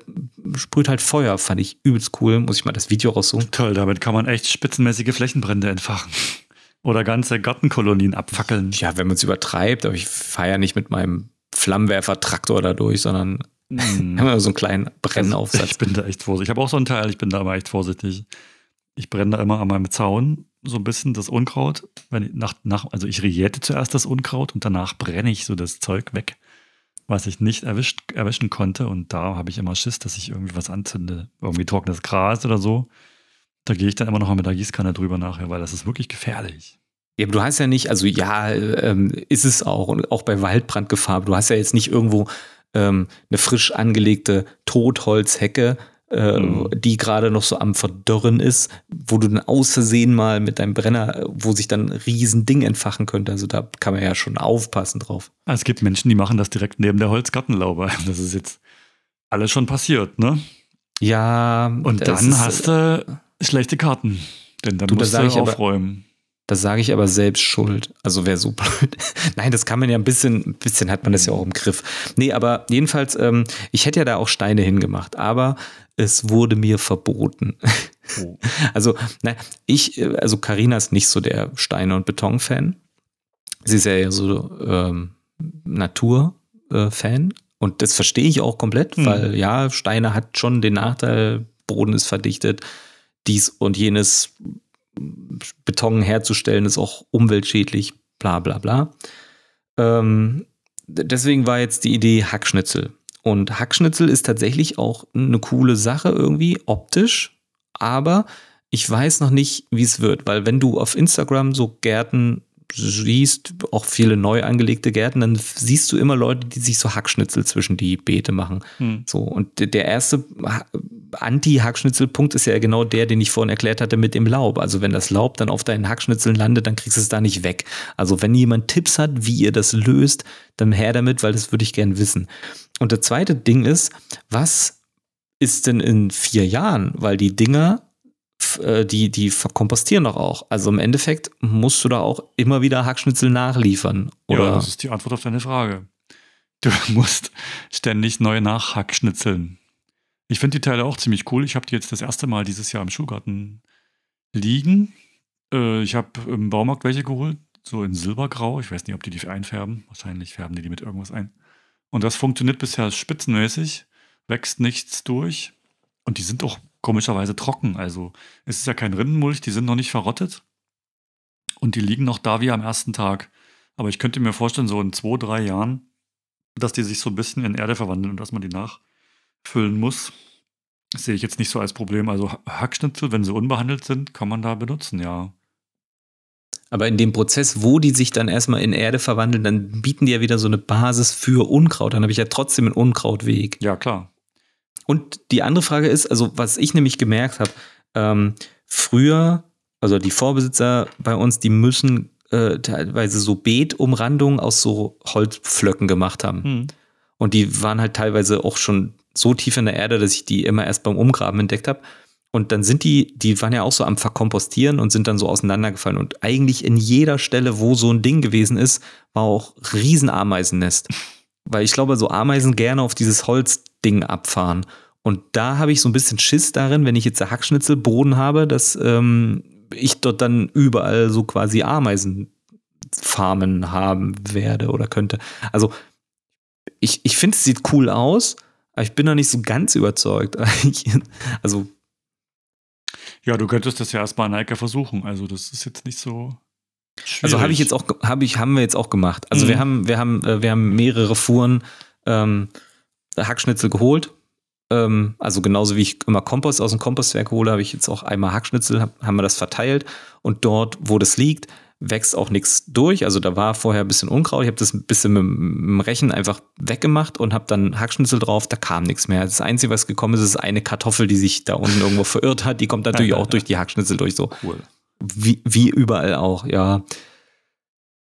[SPEAKER 1] sprüht halt Feuer, fand ich übelst cool, muss ich mal das Video raussuchen.
[SPEAKER 2] Toll, damit kann man echt spitzenmäßige Flächenbrände entfachen. Oder ganze Gartenkolonien abfackeln.
[SPEAKER 1] Ja, wenn man es übertreibt, aber ich fahre ja nicht mit meinem Flammenwerfer-Traktor da durch, sondern. [LAUGHS] Haben wir so einen kleinen Brennaufsatz.
[SPEAKER 2] Also ich bin da echt vorsichtig. Ich habe auch so einen Teil, ich bin da aber echt vorsichtig. Ich brenne da immer an meinem Zaun so ein bisschen das Unkraut. Wenn ich nach, nach, also ich regierte zuerst das Unkraut und danach brenne ich so das Zeug weg, was ich nicht erwischt, erwischen konnte. Und da habe ich immer Schiss, dass ich irgendwie was anzünde. Irgendwie trockenes Gras oder so. Da gehe ich dann immer noch mal mit der Gießkanne drüber nachher, weil das ist wirklich gefährlich.
[SPEAKER 1] Ja, aber du hast ja nicht, also ja, ähm, ist es auch, und auch bei Waldbrandgefahr, du hast ja jetzt nicht irgendwo ähm, eine frisch angelegte Totholzhecke, äh, mhm. die gerade noch so am Verdorren ist, wo du dann aus Versehen mal mit deinem Brenner, wo sich dann ein Riesending entfachen könnte. Also da kann man ja schon aufpassen drauf.
[SPEAKER 2] Es gibt Menschen, die machen das direkt neben der Holzgartenlaube. [LAUGHS] Das ist jetzt alles schon passiert, ne?
[SPEAKER 1] Ja.
[SPEAKER 2] Und dann ist, hast du schlechte Karten. Denn dann du, musst du aufräumen.
[SPEAKER 1] Das sage ich aber selbst schuld. Also wer so blöd. [LAUGHS] Nein, das kann man ja ein bisschen, ein bisschen hat man das ja auch im Griff. Nee, aber jedenfalls, ähm, ich hätte ja da auch Steine hingemacht, aber es wurde mir verboten. Oh. [LAUGHS] Also, na, ich, äh, also Karina ist nicht so der Steine- und Beton-Fan. Sie ist ja eher so ähm, Natur-Fan. Äh, und das verstehe ich auch komplett, mhm. weil ja, Steine hat schon den Nachteil, Boden ist verdichtet, dies und jenes Beton herzustellen ist auch umweltschädlich, bla bla bla. Ähm, deswegen war jetzt die Idee Hackschnitzel. Und Hackschnitzel ist tatsächlich auch eine coole Sache irgendwie, optisch, aber ich weiß noch nicht, wie es wird, weil wenn du auf Instagram so Gärten siehst, auch viele neu angelegte Gärten, dann siehst du immer Leute, die sich so Hackschnitzel zwischen die Beete machen. Hm. So, und der erste Anti-Hackschnitzelpunkt ist ja genau der, den ich vorhin erklärt hatte mit dem Laub. Also wenn das Laub dann auf deinen Hackschnitzeln landet, dann kriegst du es da nicht weg. Also wenn jemand Tipps hat, wie ihr das löst, dann her damit, weil das würde ich gern wissen. Und das zweite Ding ist, was ist denn in vier Jahren? Weil die Dinger die, die verkompostieren doch auch. Also im Endeffekt musst du da auch immer wieder Hackschnitzel nachliefern. Oder? Ja,
[SPEAKER 2] das ist die Antwort auf deine Frage. Du [LAUGHS] musst ständig neue nachhackschnitzeln. Ich finde die Teile auch ziemlich cool. Ich habe die jetzt das erste Mal dieses Jahr im Schulgarten liegen. Äh, ich habe im Baumarkt welche geholt, so in Silbergrau. Ich weiß nicht, ob die die einfärben. Wahrscheinlich färben die die mit irgendwas ein. Und das funktioniert bisher spitzenmäßig, wächst nichts durch. Und die sind auch komischerweise trocken. Also es ist ja kein Rindenmulch, die sind noch nicht verrottet. Und die liegen noch da wie am ersten Tag. Aber ich könnte mir vorstellen, so in zwei, drei Jahren, dass die sich so ein bisschen in Erde verwandeln und dass man die nachfüllen muss. Das sehe ich jetzt nicht so als Problem. Also Hackschnitzel, wenn sie unbehandelt sind, kann man da benutzen, ja.
[SPEAKER 1] Aber in dem Prozess, wo die sich dann erstmal in Erde verwandeln, dann bieten die ja wieder so eine Basis für Unkraut. Dann habe ich ja trotzdem einen Unkrautweg.
[SPEAKER 2] Ja, klar.
[SPEAKER 1] Und die andere Frage ist, also was ich nämlich gemerkt habe, ähm, früher, also die Vorbesitzer bei uns, die müssen äh, teilweise so Beetumrandungen aus so Holzpflöcken gemacht haben. Hm. Und die waren halt teilweise auch schon so tief in der Erde, dass ich die immer erst beim Umgraben entdeckt habe. Und dann sind die, die waren ja auch so am Verkompostieren und sind dann so auseinandergefallen. Und eigentlich in jeder Stelle, wo so ein Ding gewesen ist, war auch Riesenameisennest. Weil ich glaube, so Ameisen gerne auf dieses Holzding abfahren. Und da habe ich so ein bisschen Schiss darin, wenn ich jetzt Hackschnitzelboden habe, dass ähm, ich dort dann überall so quasi Ameisenfarmen haben werde oder könnte. Also ich, ich finde, es sieht cool aus, aber ich bin noch nicht so ganz überzeugt. [LAUGHS] also
[SPEAKER 2] ja, du könntest das ja erstmal an Nike versuchen. Also das ist jetzt nicht so.
[SPEAKER 1] Schwierig. Also habe ich jetzt auch, habe ich, haben wir jetzt auch gemacht. Also mhm. wir haben, wir haben, äh, wir haben mehrere Fuhren ähm, Hackschnitzel geholt. Ähm, also genauso wie ich immer Kompost aus dem Kompostwerk hole, habe ich jetzt auch einmal Hackschnitzel, hab, haben wir das verteilt. Und dort, wo das liegt, wächst auch nichts durch. Also da war vorher ein bisschen Unkraut. Ich habe das ein bisschen mit dem Rechen einfach weggemacht und habe dann Hackschnitzel drauf. Da kam nichts mehr. Das Einzige, was gekommen ist, ist eine Kartoffel, die sich da unten irgendwo [LAUGHS] verirrt hat. Die kommt natürlich auch durch die Hackschnitzel durch. So. Cool wie, wie überall auch, ja.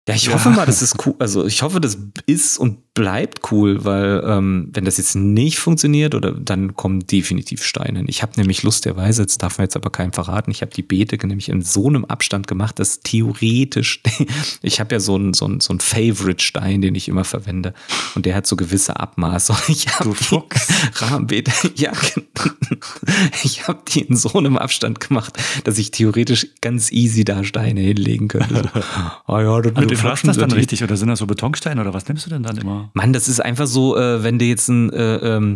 [SPEAKER 1] Ja, ich hoffe mal, das ist cool. Also ich hoffe, das ist und bleibt cool, weil ähm, wenn das jetzt nicht funktioniert, oder dann kommen definitiv Steine. Ich habe nämlich lustigerweise, jetzt darf man jetzt aber keinem verraten, ich habe die Beete nämlich in so einem Abstand gemacht, dass theoretisch, [LAUGHS] ich habe ja so einen so einen- so einen Favorite-Stein, den ich immer verwende. Und der hat so gewisse Abmaße. [LAUGHS] Ich habe
[SPEAKER 2] Du Fuchs. [LAUGHS]
[SPEAKER 1] Rahmenbeete, ja, ich habe die in so einem Abstand gemacht, dass ich theoretisch ganz easy da Steine hinlegen könnte. Ah ja, das
[SPEAKER 2] Und
[SPEAKER 1] mit
[SPEAKER 2] du pflasterst dann richtig oder sind das so Betonsteine oder was nimmst du denn dann immer?
[SPEAKER 1] Mann, das ist einfach so, äh, wenn du jetzt ein, äh, ähm,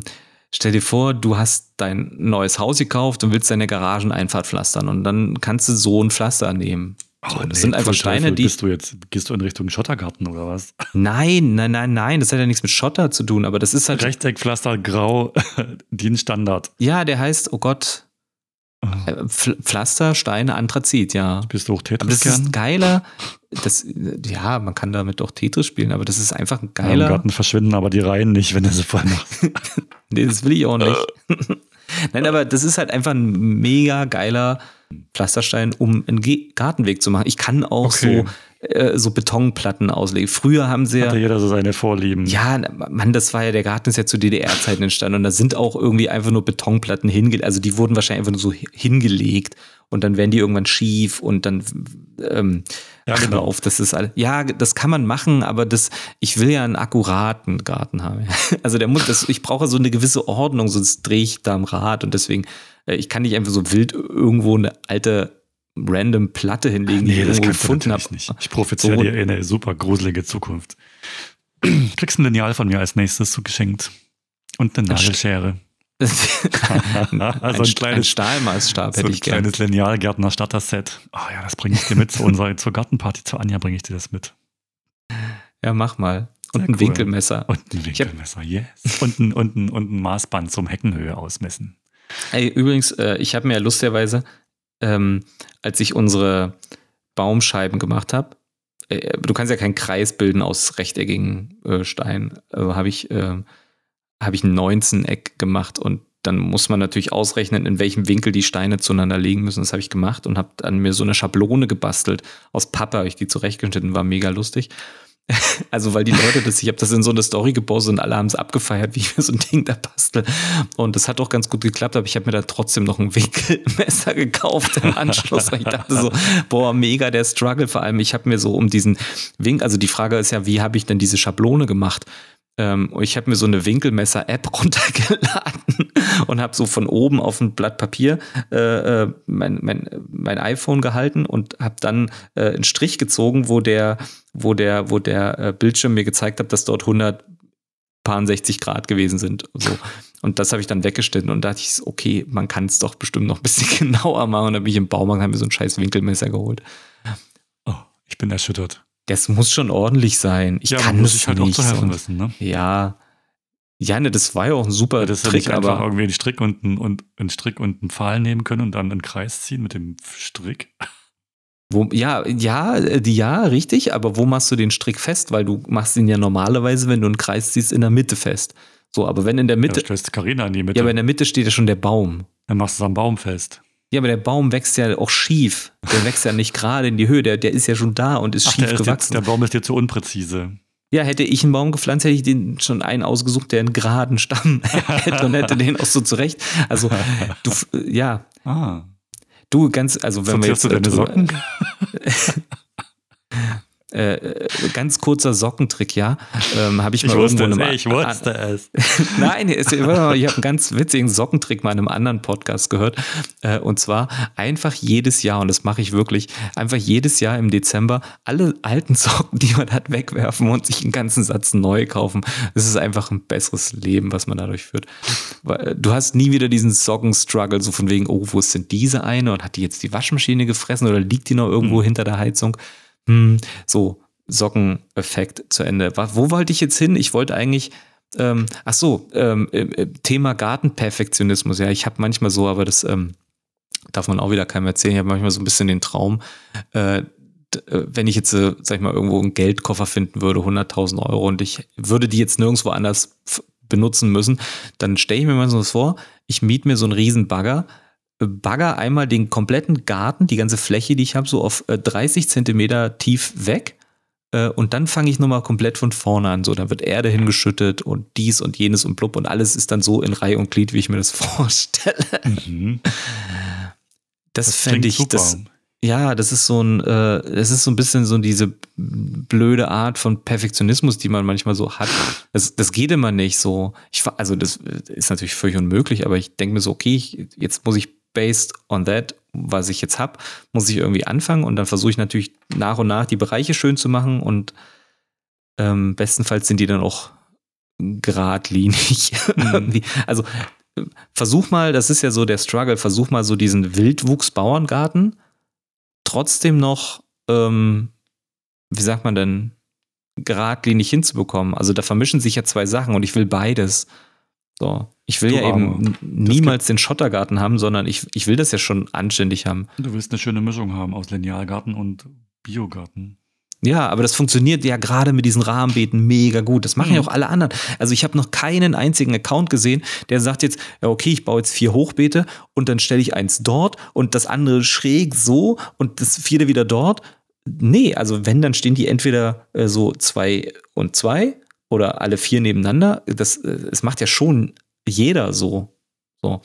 [SPEAKER 1] stell dir vor, du hast dein neues Haus gekauft und willst deine Garageneinfahrt pflastern und dann kannst du so ein Pflaster nehmen. So, das
[SPEAKER 2] nee,
[SPEAKER 1] sind einfach Steine,
[SPEAKER 2] Teufel.
[SPEAKER 1] die.
[SPEAKER 2] Bist du jetzt, gehst du in Richtung Schottergarten oder was? [LAUGHS]
[SPEAKER 1] Nein, nein, nein, nein, das hat ja nichts mit Schotter zu tun, aber das ist halt.
[SPEAKER 2] Rechteckpflaster, grau, [LAUGHS] Dienststandard.
[SPEAKER 1] Ja, der heißt, oh Gott, Pflaster, Steine, Anthrazit, ja.
[SPEAKER 2] Bist du auch
[SPEAKER 1] Aber das ist
[SPEAKER 2] Tetris
[SPEAKER 1] ein geiler. Das, ja, man kann damit auch Tetris spielen, aber das ist einfach ein
[SPEAKER 2] Ja, Im
[SPEAKER 1] geiler.
[SPEAKER 2] Garten verschwinden aber die Reihen nicht, wenn du sie voll machst. [LAUGHS]
[SPEAKER 1] Nee, das will ich auch nicht. [LAUGHS] Nein, aber das ist halt einfach ein mega geiler Pflasterstein, um einen Gartenweg zu machen. Ich kann auch
[SPEAKER 2] Okay.
[SPEAKER 1] so, äh, so Betonplatten auslegen. Früher haben sie
[SPEAKER 2] Hatte
[SPEAKER 1] ja.
[SPEAKER 2] jeder so seine Vorlieben.
[SPEAKER 1] Ja, Mann, das war ja, der Garten ist ja zu DDR-Zeiten entstanden und da sind auch irgendwie einfach nur Betonplatten hingelegt, also die wurden wahrscheinlich einfach nur so hi- hingelegt und dann werden die irgendwann schief und dann, ähm,
[SPEAKER 2] Ja, genau.
[SPEAKER 1] auf, das ist alles, ja, das kann man machen, aber das, ich will ja einen akkuraten Garten haben. [LAUGHS] Also der muss, das, ich brauche so eine gewisse Ordnung, sonst drehe ich da am Rad und deswegen, äh, ich kann nicht einfach so wild irgendwo eine alte random Platte hinlegen, die
[SPEAKER 2] Nee,
[SPEAKER 1] ich
[SPEAKER 2] das
[SPEAKER 1] irgendwo gefunden habe.
[SPEAKER 2] nicht. Ich prophezeie
[SPEAKER 1] So-
[SPEAKER 2] dir eine super gruselige Zukunft. [CLEARS THROAT] Kriegst ein Lineal von mir als nächstes zugeschenkt. Und eine Nagelschere. [LAUGHS]
[SPEAKER 1] ein,
[SPEAKER 2] also ein
[SPEAKER 1] ein
[SPEAKER 2] kleines,
[SPEAKER 1] Stahlmaßstab
[SPEAKER 2] so
[SPEAKER 1] hätte
[SPEAKER 2] ein
[SPEAKER 1] ich gerne.
[SPEAKER 2] kleines Lineal Gärtner Starter-Set. Ah ja, das bringe ich dir mit zu unserer, [LAUGHS] zur Gartenparty, zur Anja bringe ich dir das mit.
[SPEAKER 1] Ja, mach mal. Und
[SPEAKER 2] Sehr
[SPEAKER 1] ein
[SPEAKER 2] cool.
[SPEAKER 1] Winkelmesser.
[SPEAKER 2] Und ein Winkelmesser, yes. Und ein, und, ein, und ein Maßband zum Heckenhöhe ausmessen.
[SPEAKER 1] Ey, übrigens, äh, ich habe mir ja lustigerweise, ähm, als ich unsere Baumscheiben gemacht habe, äh, du kannst ja keinen Kreis bilden aus rechteckigen äh, Steinen, also habe ich, äh, hab ich ein 19-Eck gemacht und dann muss man natürlich ausrechnen, in welchem Winkel die Steine zueinander liegen müssen. Das habe ich gemacht und habe dann mir so eine Schablone gebastelt. Aus Pappe habe ich die zurechtgeschnitten, war mega lustig. [LAUGHS] Also, weil die Leute das, ich habe das in so eine Story gepostet und alle haben es abgefeiert, [LAUGHS] wie ich mir so ein Ding da bastel. Und das hat auch ganz gut geklappt, aber ich habe mir da trotzdem noch ein Winkelmesser [LAUGHS] gekauft im Anschluss. ich dachte so, boah, mega der Struggle. Vor allem, ich habe mir so um diesen Winkel, also die Frage ist ja, wie habe ich denn diese Schablone gemacht? Ähm, und ich habe mir so eine Winkelmesser-App [LAUGHS] runtergeladen und habe so von oben auf ein Blatt Papier äh, äh, mein, mein, mein iPhone gehalten und habe dann äh, einen Strich gezogen, wo der, wo der, wo der äh, Bildschirm mir gezeigt hat, dass dort 160 Grad gewesen sind. So. Und das habe ich dann weggeschnitten und dachte ich, okay, man kann es doch bestimmt noch ein bisschen [LAUGHS] genauer machen. Und dann bin ich im Baumarkt, habe mir so ein scheiß Winkelmesser geholt.
[SPEAKER 2] Oh, ich bin erschüttert.
[SPEAKER 1] Das muss schon ordentlich sein. Ich
[SPEAKER 2] ja,
[SPEAKER 1] kann
[SPEAKER 2] muss
[SPEAKER 1] das
[SPEAKER 2] sich halt
[SPEAKER 1] nicht.
[SPEAKER 2] auch zu helfen wissen, ne?
[SPEAKER 1] Ja. Ja, ne, das war ja auch ein super
[SPEAKER 2] Das ja
[SPEAKER 1] Trick,
[SPEAKER 2] nicht einfach
[SPEAKER 1] aber
[SPEAKER 2] irgendwie einen Strick und einen, und einen Strick und einen Pfahl nehmen können und dann einen Kreis ziehen mit dem Strick.
[SPEAKER 1] wo, ja, ja, äh, die, ja, richtig, aber wo machst du den Strick fest? Weil du machst ihn ja normalerweise, wenn du einen Kreis ziehst, in der Mitte fest. So, aber wenn in der Mitte,
[SPEAKER 2] stellst Carina in die Mitte.
[SPEAKER 1] ja, aber in der Mitte steht ja schon der Baum.
[SPEAKER 2] dann machst du es am Baum fest.
[SPEAKER 1] Ja, aber der Baum wächst ja auch schief. Der wächst ja nicht gerade in die Höhe, der, der ist ja schon da und ist
[SPEAKER 2] Ach,
[SPEAKER 1] schief
[SPEAKER 2] der, ist
[SPEAKER 1] gewachsen.
[SPEAKER 2] jetzt, der Baum ist dir zu unpräzise.
[SPEAKER 1] Ja, hätte ich einen Baum gepflanzt, hätte ich den schon einen ausgesucht, der einen geraden Stamm [LAUGHS] hätte und hätte den auch so zurecht. Also, du, ja,
[SPEAKER 2] Ah.
[SPEAKER 1] du ganz, also wenn wir jetzt.
[SPEAKER 2] Du deine
[SPEAKER 1] drüber-
[SPEAKER 2] Socken? [LAUGHS]
[SPEAKER 1] Äh, äh, ganz kurzer Sockentrick, ja. Ähm, habe ich,
[SPEAKER 2] Ich
[SPEAKER 1] mal
[SPEAKER 2] wusste
[SPEAKER 1] irgendwo [LAUGHS]
[SPEAKER 2] es, ich wusste es.
[SPEAKER 1] Nein, es- ich habe einen ganz witzigen Sockentrick mal in einem anderen Podcast gehört. Äh, Und zwar einfach jedes Jahr, und das mache ich wirklich, einfach jedes Jahr im Dezember alle alten Socken, die man hat, wegwerfen und sich einen ganzen Satz neu kaufen. Es ist einfach ein besseres Leben, was man dadurch führt. Äh, Du hast nie wieder diesen Socken-Struggle, so von wegen, oh, wo ist denn diese eine? Und hat die jetzt die Waschmaschine gefressen oder liegt die noch irgendwo hinter der Heizung? Hm, so, Sockeneffekt zu Ende. Wo wollte ich jetzt hin? Ich wollte eigentlich, ähm, ach so, ähm, äh, äh, Thema Gartenperfektionismus. Ja, ich habe manchmal so, aber das ähm, darf man auch wieder keinem erzählen. Ich habe manchmal so ein bisschen den Traum, äh, äh, wenn ich jetzt, äh, sag ich mal, irgendwo einen Geldkoffer finden würde, 100.000 Euro und ich würde die jetzt nirgendwo anders benutzen müssen, dann stelle ich mir mal so was vor, ich miete mir so einen riesen Bagger, bagger einmal den kompletten Garten, die ganze Fläche, die ich habe, so auf äh, 30 Zentimeter tief weg. Äh, und dann fange ich nochmal komplett von vorne an. So, dann wird Erde hingeschüttet und dies und jenes und blub und alles ist dann so in Reihe und Glied, wie ich mir das [LAUGHS] vorstelle. Mhm. Das, das fände ich, super. das, ja, das ist so ein, äh, das ist so ein bisschen so diese blöde Art von Perfektionismus, die man manchmal so hat. Das, das geht immer nicht so. Ich, also das ist natürlich völlig unmöglich, aber ich denke mir so, okay, ich, jetzt muss ich based on that, was ich jetzt habe, muss ich irgendwie anfangen und dann versuche ich natürlich nach und nach die Bereiche schön zu machen und ähm, bestenfalls sind die dann auch geradlinig. [LAUGHS] Mhm. also versuch mal, das ist ja so der Struggle, versuch mal so diesen Wildwuchs-Bauerngarten trotzdem noch, ähm, wie sagt man denn, geradlinig hinzubekommen. Also da vermischen sich ja zwei Sachen und ich will beides. So, ich will du ja eben niemals den Schottergarten haben, sondern ich, ich will das ja schon anständig haben.
[SPEAKER 2] Du willst eine schöne Mischung haben aus Linealgarten und Biogarten.
[SPEAKER 1] Ja, aber das funktioniert ja gerade mit diesen Rahmenbeeten mega gut. Das machen mhm. ja auch alle anderen. Also ich habe noch keinen einzigen Account gesehen, der sagt jetzt, ja okay, ich baue jetzt vier Hochbeete und dann stelle ich eins dort und das andere schräg so und das vierte wieder dort. Nee, also wenn, dann stehen die entweder äh, so zwei und zwei oder alle vier nebeneinander. Das, äh, das macht ja schon jeder so. So.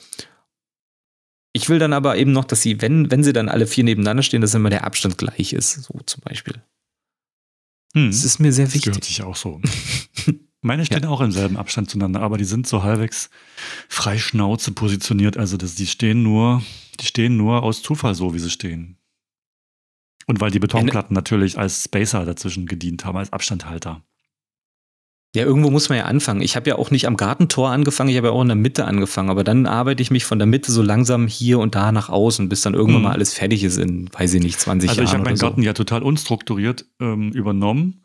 [SPEAKER 1] Ich will dann aber eben noch, dass sie, wenn, wenn sie dann alle vier nebeneinander stehen, dass immer der Abstand gleich ist, so zum Beispiel. Hm. Das ist mir sehr wichtig. Das
[SPEAKER 2] gehört sich auch so. [LAUGHS] Meine stehen ja. auch im selben Abstand zueinander, aber die sind so halbwegs frei Schnauze positioniert. Also das, die stehen nur, die stehen nur aus Zufall so, wie sie stehen. Und weil die Betonplatten natürlich als Spacer dazwischen gedient haben, als Abstandhalter.
[SPEAKER 1] Ja, irgendwo muss man ja anfangen. Ich habe ja auch nicht am Gartentor angefangen, ich habe ja auch in der Mitte angefangen. Aber dann arbeite ich mich von der Mitte so langsam hier und da nach außen, bis dann irgendwann mhm. mal alles fertig ist in, weiß ich nicht, 20
[SPEAKER 2] also
[SPEAKER 1] Jahren.
[SPEAKER 2] Also ich habe meinen
[SPEAKER 1] so.
[SPEAKER 2] Garten ja total unstrukturiert ähm, übernommen.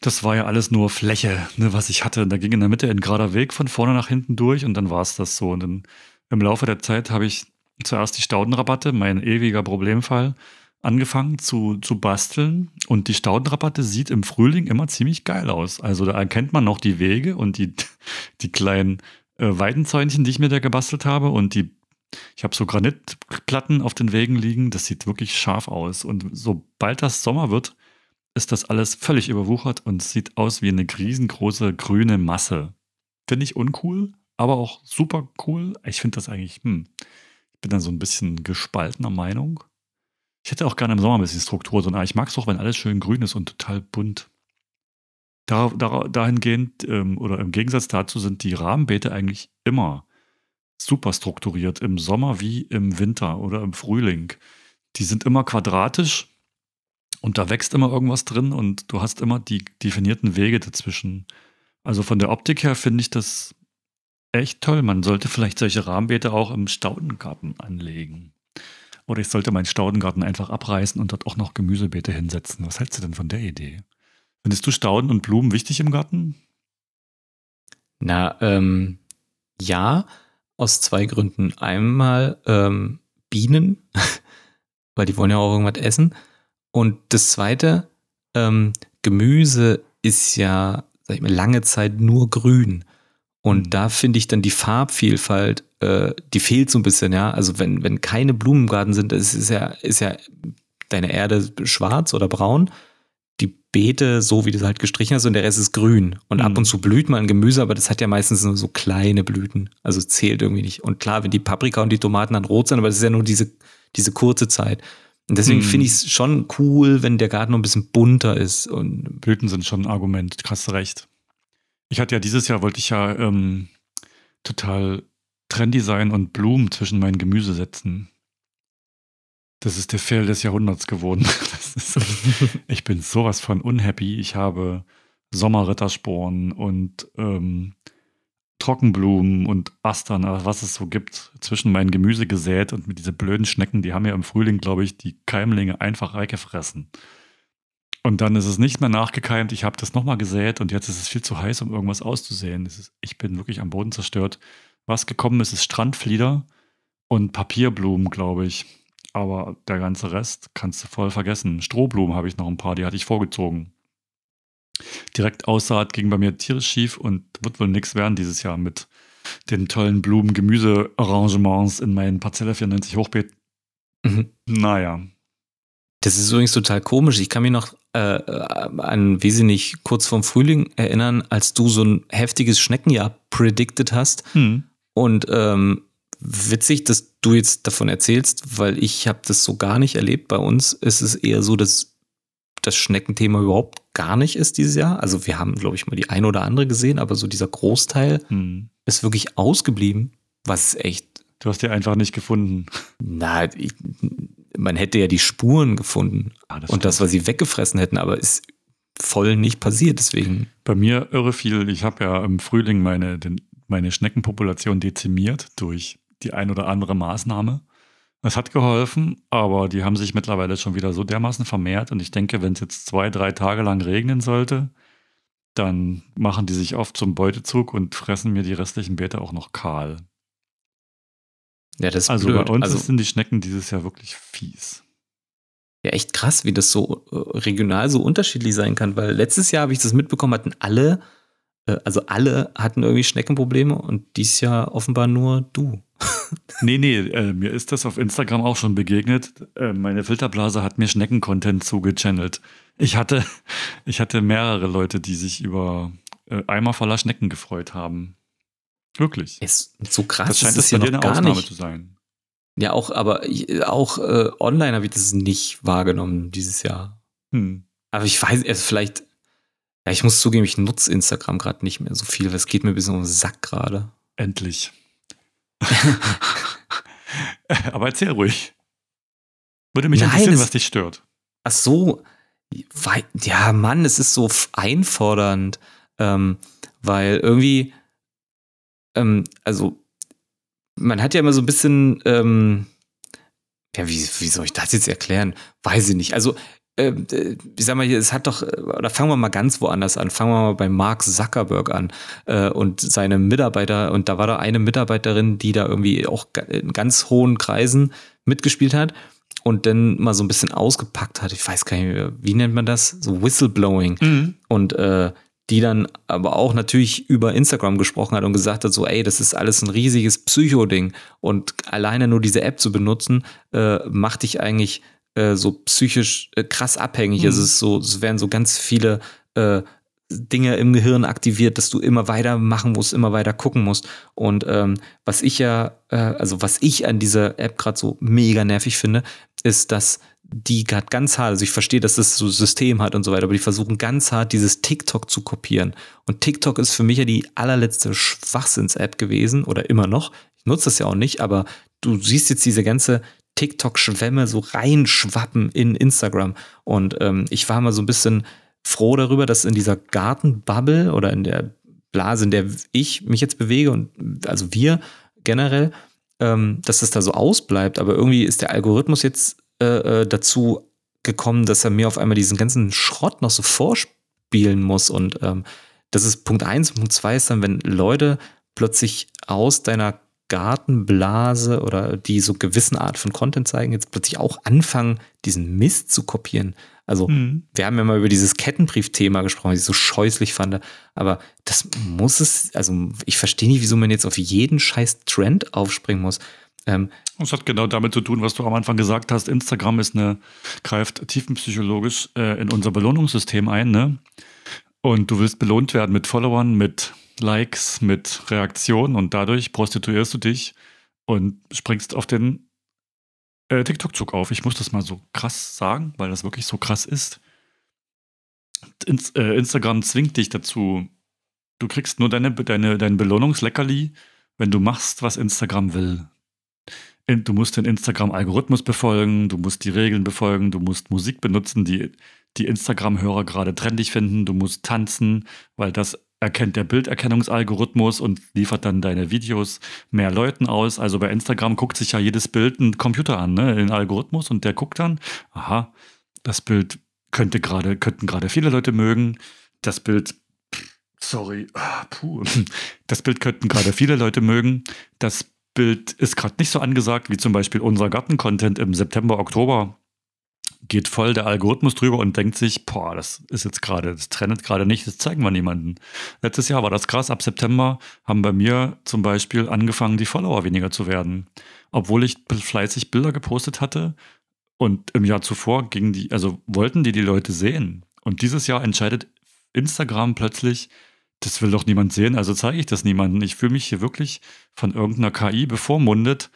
[SPEAKER 2] Das war ja alles nur Fläche, ne, was ich hatte. Da ging in der Mitte ein gerader Weg von vorne nach hinten durch und dann war es das so. Und dann im Laufe der Zeit habe ich zuerst die Staudenrabatte, mein ewiger Problemfall, angefangen zu, zu basteln und die Staudenrabatte sieht im Frühling immer ziemlich geil aus. Also da erkennt man noch die Wege und die, [LAUGHS] die kleinen äh, Weidenzäunchen, die ich mir da gebastelt habe und die, ich habe so Granitplatten auf den Wegen liegen, das sieht wirklich scharf aus. Und sobald das Sommer wird, ist das alles völlig überwuchert und sieht aus wie eine riesengroße grüne Masse. Finde ich uncool, aber auch super cool. Ich finde das eigentlich, hm, ich bin da so ein bisschen gespaltener Meinung. Ich hätte auch gerne im Sommer ein bisschen Struktur, sondern ich mag es auch, wenn alles schön grün ist und total bunt. Da, da, dahingehend ähm, oder im Gegensatz dazu sind die Rahmenbeete eigentlich immer super strukturiert, im Sommer wie im Winter oder im Frühling. Die sind immer quadratisch und da wächst immer irgendwas drin und du hast immer die definierten Wege dazwischen. Also von der Optik her finde ich das echt toll. Man sollte vielleicht solche Rahmenbeete auch im Staudengarten anlegen. Oder ich sollte meinen Staudengarten einfach abreißen und dort auch noch Gemüsebeete hinsetzen. Was hältst du denn von der Idee? Findest du Stauden und Blumen wichtig im Garten?
[SPEAKER 1] Na, ähm, ja, aus zwei Gründen. Einmal ähm, Bienen, [LAUGHS] weil die wollen ja auch irgendwas essen. Und das zweite, ähm, Gemüse ist ja, sag ich mal, lange Zeit nur grün. Und mhm. da finde ich dann die Farbvielfalt, äh, die fehlt so ein bisschen, ja. Also wenn, wenn keine Blumengarten sind, ist, ist ja, ist ja deine Erde schwarz oder braun. Die Beete, so wie du es halt gestrichen hast, und der Rest ist grün. Und mhm. ab und zu blüht mal ein Gemüse, aber das hat ja meistens nur so kleine Blüten. Also zählt irgendwie nicht. Und klar, wenn die Paprika und die Tomaten dann rot sind, aber das ist ja nur diese, diese kurze Zeit. Und deswegen mhm. finde ich es schon cool, wenn der Garten noch ein bisschen bunter ist. Und
[SPEAKER 2] Blüten sind schon ein Argument, hast recht. Ich hatte ja dieses Jahr, wollte ich ja ähm, total trendy sein und Blumen zwischen mein Gemüse setzen. Das ist der Fail des Jahrhunderts geworden. [LAUGHS] Ist, ich bin sowas von unhappy. Ich habe Sommerrittersporen und ähm, Trockenblumen und Astern, was es so gibt, zwischen mein Gemüse gesät und mit diese blöden Schnecken, die haben ja im Frühling, glaube ich, die Keimlinge einfach reingefressen. Und dann ist es nicht mehr nachgekeimt. Ich habe das nochmal gesät und jetzt ist es viel zu heiß, um irgendwas auszusehen. Ist, ich bin wirklich am Boden zerstört. Was gekommen ist, ist Strandflieder und Papierblumen, glaube ich. Aber der ganze Rest kannst du voll vergessen. Strohblumen habe ich noch ein paar, die hatte ich vorgezogen. Direkt Aussaat ging bei mir tierisch schief und wird wohl nichts werden dieses Jahr mit den tollen Blumen-Gemüse-Arrangements in meinen Parzelle 94 Hochbeet.
[SPEAKER 1] Mhm.
[SPEAKER 2] Naja.
[SPEAKER 1] Das ist übrigens total komisch. Ich kann mich noch äh, an, wie sie nicht, kurz vorm Frühling erinnern, als du so ein heftiges Schneckenjahr predicted hast.
[SPEAKER 2] Hm.
[SPEAKER 1] Und ähm, witzig, dass du jetzt davon erzählst, weil ich habe das so gar nicht erlebt. Bei uns ist es eher so, dass das Schneckenthema überhaupt gar nicht ist dieses Jahr. Also wir haben, glaube ich, mal die eine oder andere gesehen, aber so dieser Großteil
[SPEAKER 2] Hm.
[SPEAKER 1] ist wirklich ausgeblieben, was echt,
[SPEAKER 2] Du hast die einfach nicht gefunden.
[SPEAKER 1] na, ich, man hätte ja die Spuren gefunden
[SPEAKER 2] Ah, das
[SPEAKER 1] und das, was sie weggefressen hätten, aber ist voll nicht passiert. Deswegen,
[SPEAKER 2] Bei mir irre viel. Ich habe ja im Frühling meine, den, meine Schneckenpopulation dezimiert durch die ein oder andere Maßnahme. Es hat geholfen, aber die haben sich mittlerweile schon wieder so dermaßen vermehrt. Und ich denke, wenn es jetzt zwei, drei Tage lang regnen sollte, dann machen die sich oft zum Beutezug und fressen mir die restlichen Beete auch noch kahl.
[SPEAKER 1] Ja, das ist
[SPEAKER 2] Also
[SPEAKER 1] blöd.
[SPEAKER 2] bei uns
[SPEAKER 1] also,
[SPEAKER 2] sind die Schnecken dieses Jahr wirklich fies.
[SPEAKER 1] ja, echt krass, wie das so äh, regional so unterschiedlich sein kann, weil letztes Jahr habe ich das mitbekommen, hatten alle, äh, also alle hatten irgendwie Schneckenprobleme und dieses Jahr offenbar nur du. [LAUGHS]
[SPEAKER 2] Nee, nee, äh, mir ist das auf Instagram auch schon begegnet. Äh, meine Filterblase hat mir Schnecken-Content zugechannelt. Ich hatte, [LAUGHS] ich hatte mehrere Leute, die sich über äh, Eimer voller Schnecken gefreut haben. Wirklich.
[SPEAKER 1] Ist so krass,
[SPEAKER 2] das scheint
[SPEAKER 1] ist
[SPEAKER 2] es
[SPEAKER 1] ja
[SPEAKER 2] bei dir
[SPEAKER 1] noch
[SPEAKER 2] eine Ausnahme
[SPEAKER 1] nicht.
[SPEAKER 2] zu sein.
[SPEAKER 1] Ja, auch, aber auch äh, online habe ich das nicht wahrgenommen dieses Jahr.
[SPEAKER 2] Hm.
[SPEAKER 1] Aber ich weiß, also vielleicht, ja, ich muss zugeben, ich nutze Instagram gerade nicht mehr so viel, weil es geht mir ein bisschen um den Sack gerade.
[SPEAKER 2] Endlich. [LAUGHS] Aber erzähl ruhig. Würde mich
[SPEAKER 1] Nein,
[SPEAKER 2] interessieren,
[SPEAKER 1] es-
[SPEAKER 2] was dich stört.
[SPEAKER 1] Ach so, ja, Mann, es ist so einfordernd, ähm, weil irgendwie, ähm, also man hat ja immer so ein bisschen, ähm, ja, wie, wie soll ich das jetzt erklären? Weiß ich nicht. Also, ähm, äh, ich sag mal, hier, es hat doch, äh, oder fangen wir mal ganz woanders an. Fangen wir mal bei Mark Zuckerberg an äh, und seine Mitarbeiter. Und da war da eine Mitarbeiterin, die da irgendwie auch in ganz hohen Kreisen mitgespielt hat und dann mal so ein bisschen ausgepackt hat. Ich weiß gar nicht mehr, wie nennt man das? So Whistleblowing und äh, die dann aber auch natürlich über Instagram gesprochen hat und gesagt hat, so, ey, das ist alles ein riesiges Psycho-Ding und alleine nur diese App zu benutzen, äh, macht dich eigentlich äh, so psychisch äh, krass abhängig.
[SPEAKER 2] Mhm.
[SPEAKER 1] Es ist so, es werden so ganz viele äh, Dinge im Gehirn aktiviert, dass du immer weiter machen musst, immer weiter gucken musst. Und ähm, was ich ja, äh, also was ich an dieser App gerade so mega nervig finde, ist, dass die gerade ganz hart, also ich verstehe, dass das so System hat und so weiter, aber die versuchen ganz hart, dieses TikTok zu kopieren. Und TikTok ist für mich ja die allerletzte Schwachsinns-App gewesen oder immer noch. Ich nutze das ja auch nicht, aber du siehst jetzt diese ganze TikTok-Schwämme so reinschwappen in Instagram. Und ähm, ich war mal so ein bisschen froh darüber, dass in dieser Gartenbubble oder in der Blase, in der ich mich jetzt bewege und also wir generell, ähm, dass es da so ausbleibt. Aber irgendwie ist der Algorithmus jetzt äh, äh, dazu gekommen, dass er mir auf einmal diesen ganzen Schrott noch so vorspielen muss. Und ähm, das ist Punkt eins. Punkt zwei ist dann, wenn Leute plötzlich aus deiner Gartenblase oder die so gewissen Art von Content zeigen, jetzt plötzlich auch anfangen, diesen Mist zu kopieren. Also
[SPEAKER 2] Mhm.
[SPEAKER 1] wir haben ja mal über dieses Kettenbrief-Thema gesprochen, was ich so scheußlich fand. Aber das muss es, also ich verstehe nicht, wieso man jetzt auf jeden scheiß Trend aufspringen muss. Ähm,
[SPEAKER 2] Das hat genau damit zu tun, was du am Anfang gesagt hast. Instagram ist eine, greift tiefenpsychologisch äh, in unser Belohnungssystem ein, ne? Und du willst belohnt werden mit Followern, mit Likes, mit Reaktionen und dadurch prostituierst du dich und springst auf den äh, TikTok-Zug auf. Ich muss das mal so krass sagen, weil das wirklich so krass ist. Ins, äh, Instagram zwingt dich dazu. Du kriegst nur deine, deine, dein Belohnungsleckerli, wenn du machst, was Instagram will. Du musst den Instagram-Algorithmus befolgen, du musst die Regeln befolgen, du musst Musik benutzen, die die Instagram-Hörer gerade trendig finden, du musst tanzen, weil das erkennt der Bilderkennungsalgorithmus und liefert dann deine Videos mehr Leuten aus. Also bei Instagram guckt sich ja jedes Bild ein Computer an, ne, den Algorithmus und der guckt dann, aha, das Bild könnte gerade, könnten gerade viele Leute mögen, das Bild, sorry, ah, puh, [LAUGHS] das Bild könnten gerade viele Leute mögen, das Bild ist gerade nicht so angesagt wie zum Beispiel unser Garten-Content im September, Oktober. geht voll der Algorithmus drüber und denkt sich, boah, das ist jetzt gerade, das trennt gerade nicht, das zeigen wir niemanden. Letztes Jahr war das krass, ab September haben bei mir zum Beispiel angefangen, die Follower weniger zu werden. Obwohl ich fleißig Bilder gepostet hatte und im Jahr zuvor gingen die, also wollten die die Leute sehen. Und dieses Jahr entscheidet Instagram plötzlich, das will doch niemand sehen, also zeige ich das niemandem. Ich fühle mich hier wirklich von irgendeiner KI bevormundet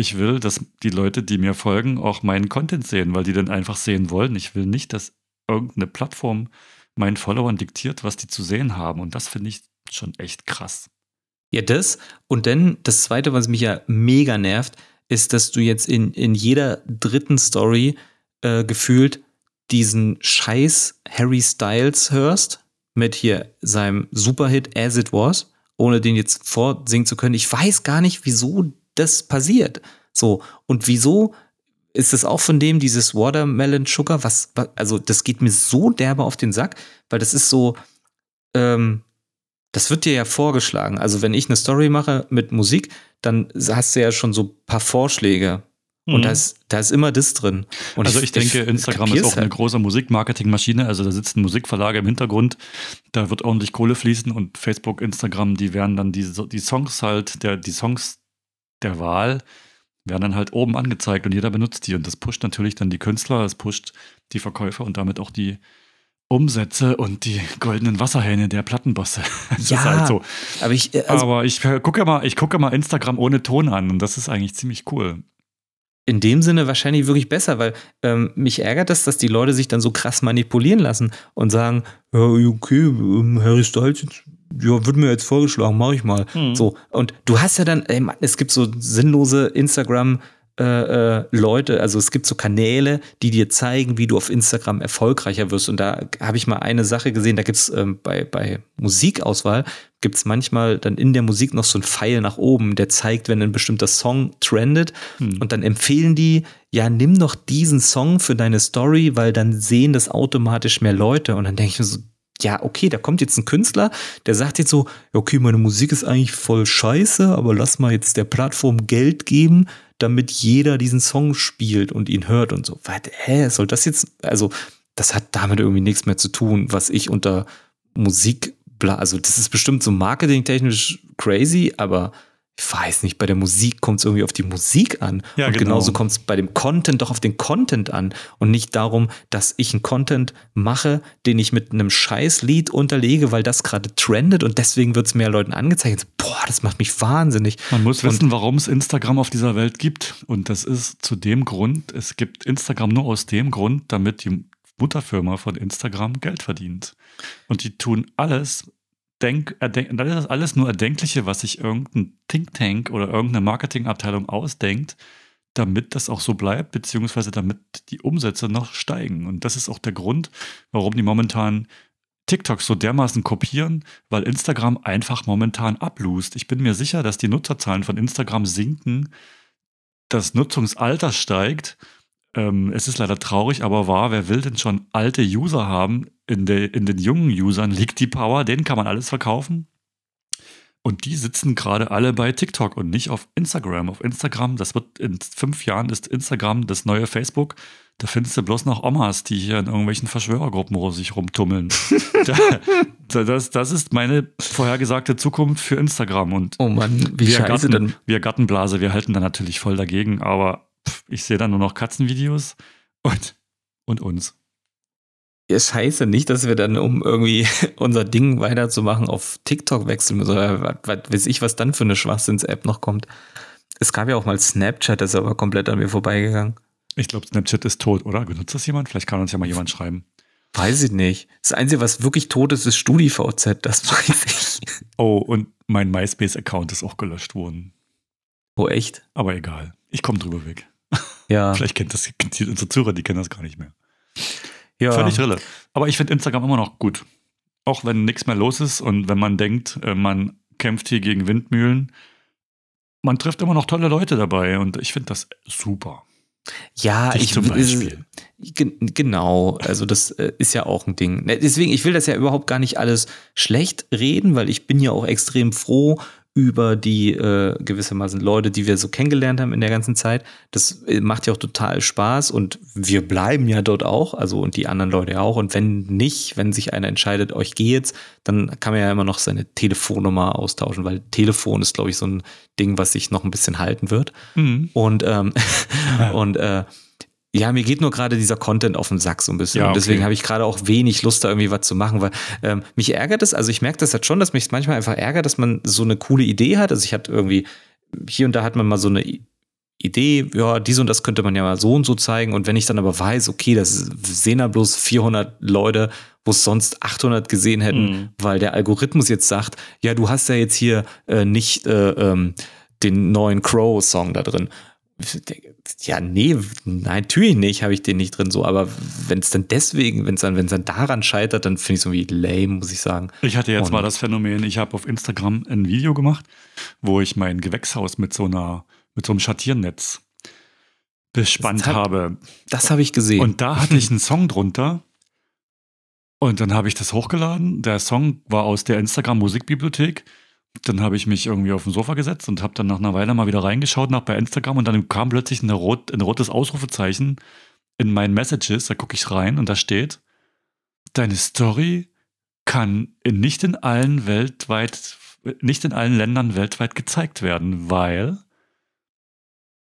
[SPEAKER 2] ich will, dass die Leute, die mir folgen, auch meinen Content sehen, weil die dann einfach sehen wollen. Ich will nicht, dass irgendeine Plattform meinen Followern diktiert, was die zu sehen haben. Und das finde ich schon echt krass.
[SPEAKER 1] Ja, das. Und dann das Zweite, was mich ja mega nervt, ist, dass du jetzt in, in jeder dritten Story äh, gefühlt diesen Scheiß Harry Styles hörst mit hier seinem Superhit As It Was, ohne den jetzt vorsingen zu können. Ich weiß gar nicht, wieso das passiert. So, und wieso ist es auch von dem dieses Watermelon Sugar, was, also das geht mir so derbe auf den Sack, weil das ist so, ähm, das wird dir ja vorgeschlagen. Also wenn ich eine Story mache mit Musik, dann hast du ja schon so ein paar Vorschläge. Und mhm. da, ist, da ist immer das drin. Und
[SPEAKER 2] also ich, ich denke, Instagram ist auch eine halt. große Musikmarketingmaschine. Also da sitzen Musikverlage im Hintergrund, da wird ordentlich Kohle fließen und Facebook, Instagram, die werden dann die, die Songs halt, der, die Songs der Wahl werden dann halt oben angezeigt und jeder benutzt die. Und das pusht natürlich dann die Künstler, es pusht die Verkäufer und damit auch die Umsätze und die goldenen Wasserhähne der Plattenbosse. [LAUGHS]
[SPEAKER 1] Das ja, ist halt so.
[SPEAKER 2] Aber ich, äh, also, aber ich gucke mal, ich gucke mal Instagram ohne Ton an und das ist eigentlich ziemlich cool.
[SPEAKER 1] In dem Sinne wahrscheinlich wirklich besser, weil ähm, mich ärgert das, dass die Leute sich dann so krass manipulieren lassen und sagen, ja, okay, ähm, Harry Styles ja, wird mir jetzt vorgeschlagen, mache ich mal. Mhm. So. Und du hast ja dann, ey, Mann, es gibt so sinnlose Instagram- äh, äh, Leute, also es gibt so Kanäle, die dir zeigen, wie du auf Instagram erfolgreicher wirst. Und da habe ich mal eine Sache gesehen, da gibt es ähm, bei, bei Musikauswahl, gibt es manchmal dann in der Musik noch so einen Pfeil nach oben, der zeigt, wenn ein bestimmter Song trendet. Hm. Und dann empfehlen die, ja, nimm doch diesen Song für deine Story, weil dann sehen das automatisch mehr Leute. Und dann denke ich mir so, ja, okay, da kommt jetzt ein Künstler, der sagt jetzt so, okay, meine Musik ist eigentlich voll scheiße, aber lass mal jetzt der Plattform Geld geben, damit jeder diesen Song spielt und ihn hört und so. Was, hä, soll das jetzt, also das hat damit irgendwie nichts mehr zu tun, was ich unter Musik, also das ist bestimmt so marketingtechnisch crazy, aber ich weiß nicht, bei der Musik kommt es irgendwie auf die Musik an. Ja, und genau. genauso kommt es bei dem Content doch auf den Content an. Und nicht darum, dass ich einen Content mache, den ich mit einem Scheißlied unterlege, weil das gerade trendet und deswegen wird es mehr Leuten angezeigt. Boah, das macht mich wahnsinnig.
[SPEAKER 2] Man muss und wissen, warum es Instagram auf dieser Welt gibt. Und das ist zu dem Grund, es gibt Instagram nur aus dem Grund, damit die Mutterfirma von Instagram Geld verdient. Und die tun alles, denk, erdenk, dann ist das alles nur Erdenkliche, was sich irgendein Think Tank oder irgendeine Marketingabteilung ausdenkt, damit das auch so bleibt, beziehungsweise damit die Umsätze noch steigen. Und das ist auch der Grund, warum die momentan TikTok so dermaßen kopieren, weil Instagram einfach momentan ablust. Ich bin mir sicher, dass die Nutzerzahlen von Instagram sinken, das Nutzungsalter steigt ähm, es ist leider traurig, aber wahr, wer will denn schon alte User haben? In, de, in den jungen Usern liegt die Power, denen kann man alles verkaufen. Und die sitzen gerade alle bei TikTok und nicht auf Instagram. Auf Instagram, das wird in fünf Jahren ist Instagram das neue Facebook. Da findest du bloß noch Omas, die hier in irgendwelchen Verschwörergruppen sich rumtummeln. [LAUGHS] da, das, das ist meine vorhergesagte Zukunft für Instagram. Und
[SPEAKER 1] oh Mann, wie
[SPEAKER 2] wir
[SPEAKER 1] scheiße
[SPEAKER 2] Garten,
[SPEAKER 1] denn?
[SPEAKER 2] Wir Gartenblase, wir halten da natürlich voll dagegen, aber ich sehe da nur noch Katzenvideos und, und uns.
[SPEAKER 1] Ja, scheiße, nicht, dass wir dann, um irgendwie [LAUGHS] unser Ding weiterzumachen, auf TikTok wechseln müssen. Oder was, was weiß ich, was dann für eine Schwachsinns-App noch kommt. Es gab ja auch mal Snapchat, das ist aber komplett an mir vorbeigegangen.
[SPEAKER 2] Ich glaube, Snapchat ist tot, oder? Benutzt das jemand? Vielleicht kann uns ja mal jemand schreiben.
[SPEAKER 1] Weiß ich nicht. Das Einzige, was wirklich tot ist, ist StudiVZ, das [LAUGHS] weiß ich.
[SPEAKER 2] Oh, und mein MySpace-Account ist auch gelöscht worden.
[SPEAKER 1] Oh, echt?
[SPEAKER 2] Aber egal. Ich komme drüber weg.
[SPEAKER 1] Ja. [LAUGHS]
[SPEAKER 2] Vielleicht kennt das kennt unsere Zuhörer, die kennen das gar nicht mehr.
[SPEAKER 1] Ja.
[SPEAKER 2] Völlig Rille. Aber ich finde Instagram immer noch gut. Auch wenn nichts mehr los ist und wenn man denkt, äh, man kämpft hier gegen Windmühlen, man trifft immer noch tolle Leute dabei und ich finde das super.
[SPEAKER 1] Ja,
[SPEAKER 2] Dich
[SPEAKER 1] ich
[SPEAKER 2] zum Beispiel.
[SPEAKER 1] Genau, also das äh, ist ja auch ein Ding. Ne, deswegen, ich will das ja überhaupt gar nicht alles schlecht reden, weil ich bin ja auch extrem froh über die äh, gewissermaßen Leute, die wir so kennengelernt haben in der ganzen Zeit. Das äh, macht ja auch total Spaß und wir bleiben ja dort auch, also und die anderen Leute auch. Und wenn nicht, wenn sich einer entscheidet, euch geht jetzt, dann kann man ja immer noch seine Telefonnummer austauschen, weil Telefon ist, glaube ich, so ein Ding, was sich noch ein bisschen halten wird. Mhm. Und, ähm, [LAUGHS] und äh, ja, mir geht nur gerade dieser Content auf den Sack so ein bisschen. Ja, okay. Und deswegen habe ich gerade auch wenig Lust, da irgendwie was zu machen, weil ähm, mich ärgert es, also ich merke das jetzt schon, dass mich es manchmal einfach ärgert, dass man so eine coole Idee hat. Also ich hatte irgendwie, hier und da hat man mal so eine Idee, ja, dies und das könnte man ja mal so und so zeigen. Und wenn ich dann aber weiß, okay, das sehen da bloß 400 Leute, wo es sonst 800 gesehen hätten, mhm. weil der Algorithmus jetzt sagt, ja, du hast ja jetzt hier äh, nicht äh, ähm, den neuen Crow-Song da drin ja, nee, nein, natürlich nicht, habe ich den nicht drin so, aber wenn es dann deswegen, wenn es dann, wenn es dann daran scheitert, dann finde ich es irgendwie lame, muss ich sagen.
[SPEAKER 2] Ich hatte jetzt Und mal das Phänomen, ich habe auf Instagram ein Video gemacht, wo ich mein Gewächshaus mit so einer, mit so einem Schattiernetz bespannt das habe.
[SPEAKER 1] Das habe ich gesehen.
[SPEAKER 2] Und da hatte ich [LAUGHS] einen Song drunter. Und dann habe ich das hochgeladen. Der Song war aus der Instagram Musikbibliothek. Dann habe ich mich irgendwie auf den Sofa gesetzt und habe dann nach einer Weile mal wieder reingeschaut nach bei Instagram und dann kam plötzlich ein, rot, ein rotes Ausrufezeichen in meinen Messages. Da gucke ich rein und da steht: Deine Story kann nicht in allen weltweit, nicht in allen Ländern weltweit gezeigt werden, weil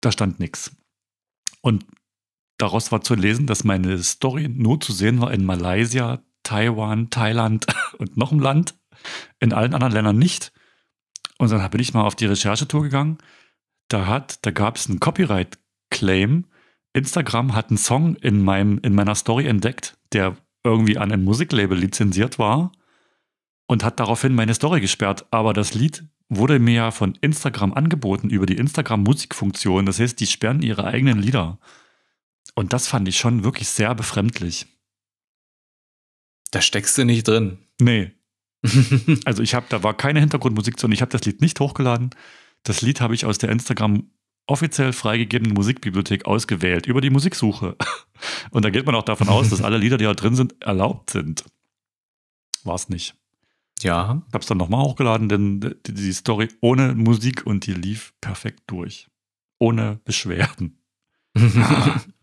[SPEAKER 2] da stand nichts. Und daraus war zu lesen, dass meine Story nur zu sehen war in Malaysia, Taiwan, Thailand [LAUGHS] und noch ein Land, in allen anderen Ländern nicht. Und dann bin ich mal auf die Recherchetour gegangen. Da hat, da gab es einen Copyright-Claim. Instagram hat einen Song in, meinem, in meiner Story entdeckt, der irgendwie an ein Musiklabel lizenziert war und hat daraufhin meine Story gesperrt. Aber das Lied wurde mir ja von Instagram angeboten über die Instagram-Musikfunktion. Das heißt, die sperren ihre eigenen Lieder. Und das fand ich schon wirklich sehr befremdlich.
[SPEAKER 1] Da steckst du nicht drin.
[SPEAKER 2] Nee, [LAUGHS] also ich habe, da war keine Hintergrundmusik zu und ich habe das Lied nicht hochgeladen. Das Lied habe ich aus der Instagram offiziell freigegebenen Musikbibliothek ausgewählt über die Musiksuche. [LAUGHS] Und da geht man auch davon aus, dass alle Lieder, die da drin sind, erlaubt sind. War es nicht.
[SPEAKER 1] Ja.
[SPEAKER 2] Ich habe es dann nochmal hochgeladen, denn die, die Story ohne Musik und die lief perfekt durch. Ohne Beschwerden. [LAUGHS]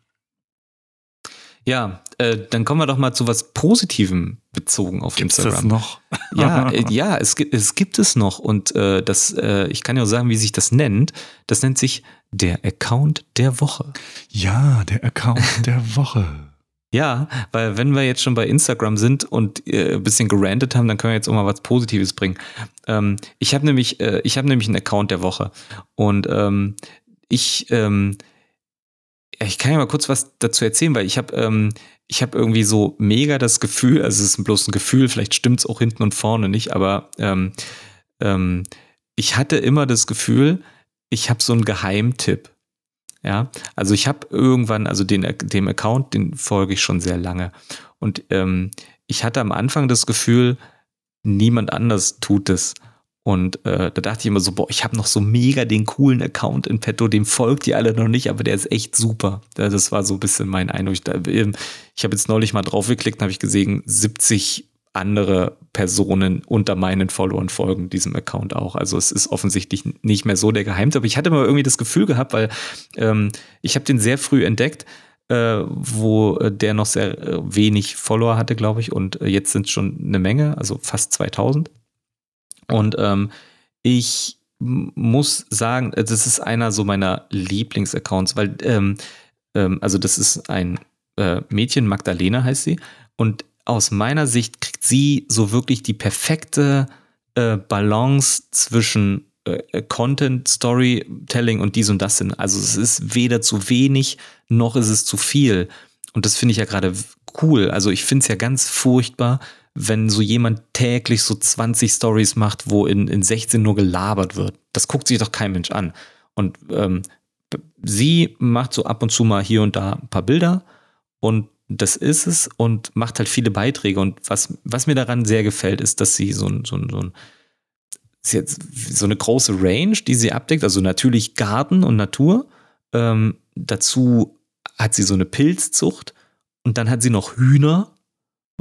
[SPEAKER 1] Ja, äh, dann kommen wir doch mal zu was Positivem bezogen auf
[SPEAKER 2] Gibt's
[SPEAKER 1] Instagram.
[SPEAKER 2] Das noch? [LAUGHS]
[SPEAKER 1] ja, äh, [LAUGHS] ja, es gibt, es gibt es noch und äh, das, äh, ich kann ja auch sagen, wie sich das nennt. Das nennt sich der Account der Woche.
[SPEAKER 2] Ja, der Account [LAUGHS] der Woche.
[SPEAKER 1] Ja, weil wenn wir jetzt schon bei Instagram sind und äh, ein bisschen gerantet haben, dann können wir jetzt auch mal was Positives bringen. Ähm, ich habe nämlich, äh, ich habe nämlich einen Account der Woche und ähm, ich ähm, ich kann ja mal kurz was dazu erzählen, weil ich habe ähm, ich irgendwie so mega das Gefühl, also es ist bloß ein Gefühl, vielleicht stimmt es auch hinten und vorne nicht, aber ähm, ähm, ich hatte immer das Gefühl, ich habe so einen Geheimtipp. Ja, also ich habe irgendwann, also den, dem Account, den folge ich schon sehr lange. Und ähm, ich hatte am Anfang das Gefühl, niemand anders tut es. Und äh, da dachte ich immer so, boah, ich habe noch so mega den coolen Account in petto, dem folgt ihr alle noch nicht, aber der ist echt super. Das war so ein bisschen mein Eindruck. Ähm, ich habe jetzt neulich mal draufgeklickt und habe ich gesehen, 70 andere Personen unter meinen Followern folgen diesem Account auch. Also es ist offensichtlich nicht mehr so der Geheimtipp. Aber ich hatte mal irgendwie das Gefühl gehabt, weil ähm, ich habe den sehr früh entdeckt, äh, wo der noch sehr äh, wenig Follower hatte, glaube ich. Und äh, jetzt sind schon eine Menge, also fast 2000. Und ähm, ich muss sagen, äh, das ist einer so meiner Lieblingsaccounts, weil, ähm, ähm, also das ist ein äh, Mädchen, Magdalena heißt sie, und aus meiner Sicht kriegt sie so wirklich die perfekte äh, Balance zwischen äh, Content, Storytelling und dies und das sind. Also es ist weder zu wenig, noch ist es zu viel. Und das finde ich ja gerade cool. Also ich finde es ja ganz furchtbar, wenn so jemand täglich so 20 Stories macht, wo in, in 16 nur gelabert wird. Das guckt sich doch kein Mensch an. Und ähm, sie macht so ab und zu mal hier und da ein paar Bilder und das ist es und macht halt viele Beiträge. Und was, was mir daran sehr gefällt, ist, dass sie so ein, so ein, so so eine große Range, die sie abdeckt, also natürlich Garten und Natur. Ähm, dazu hat sie so eine Pilzzucht und dann hat sie noch Hühner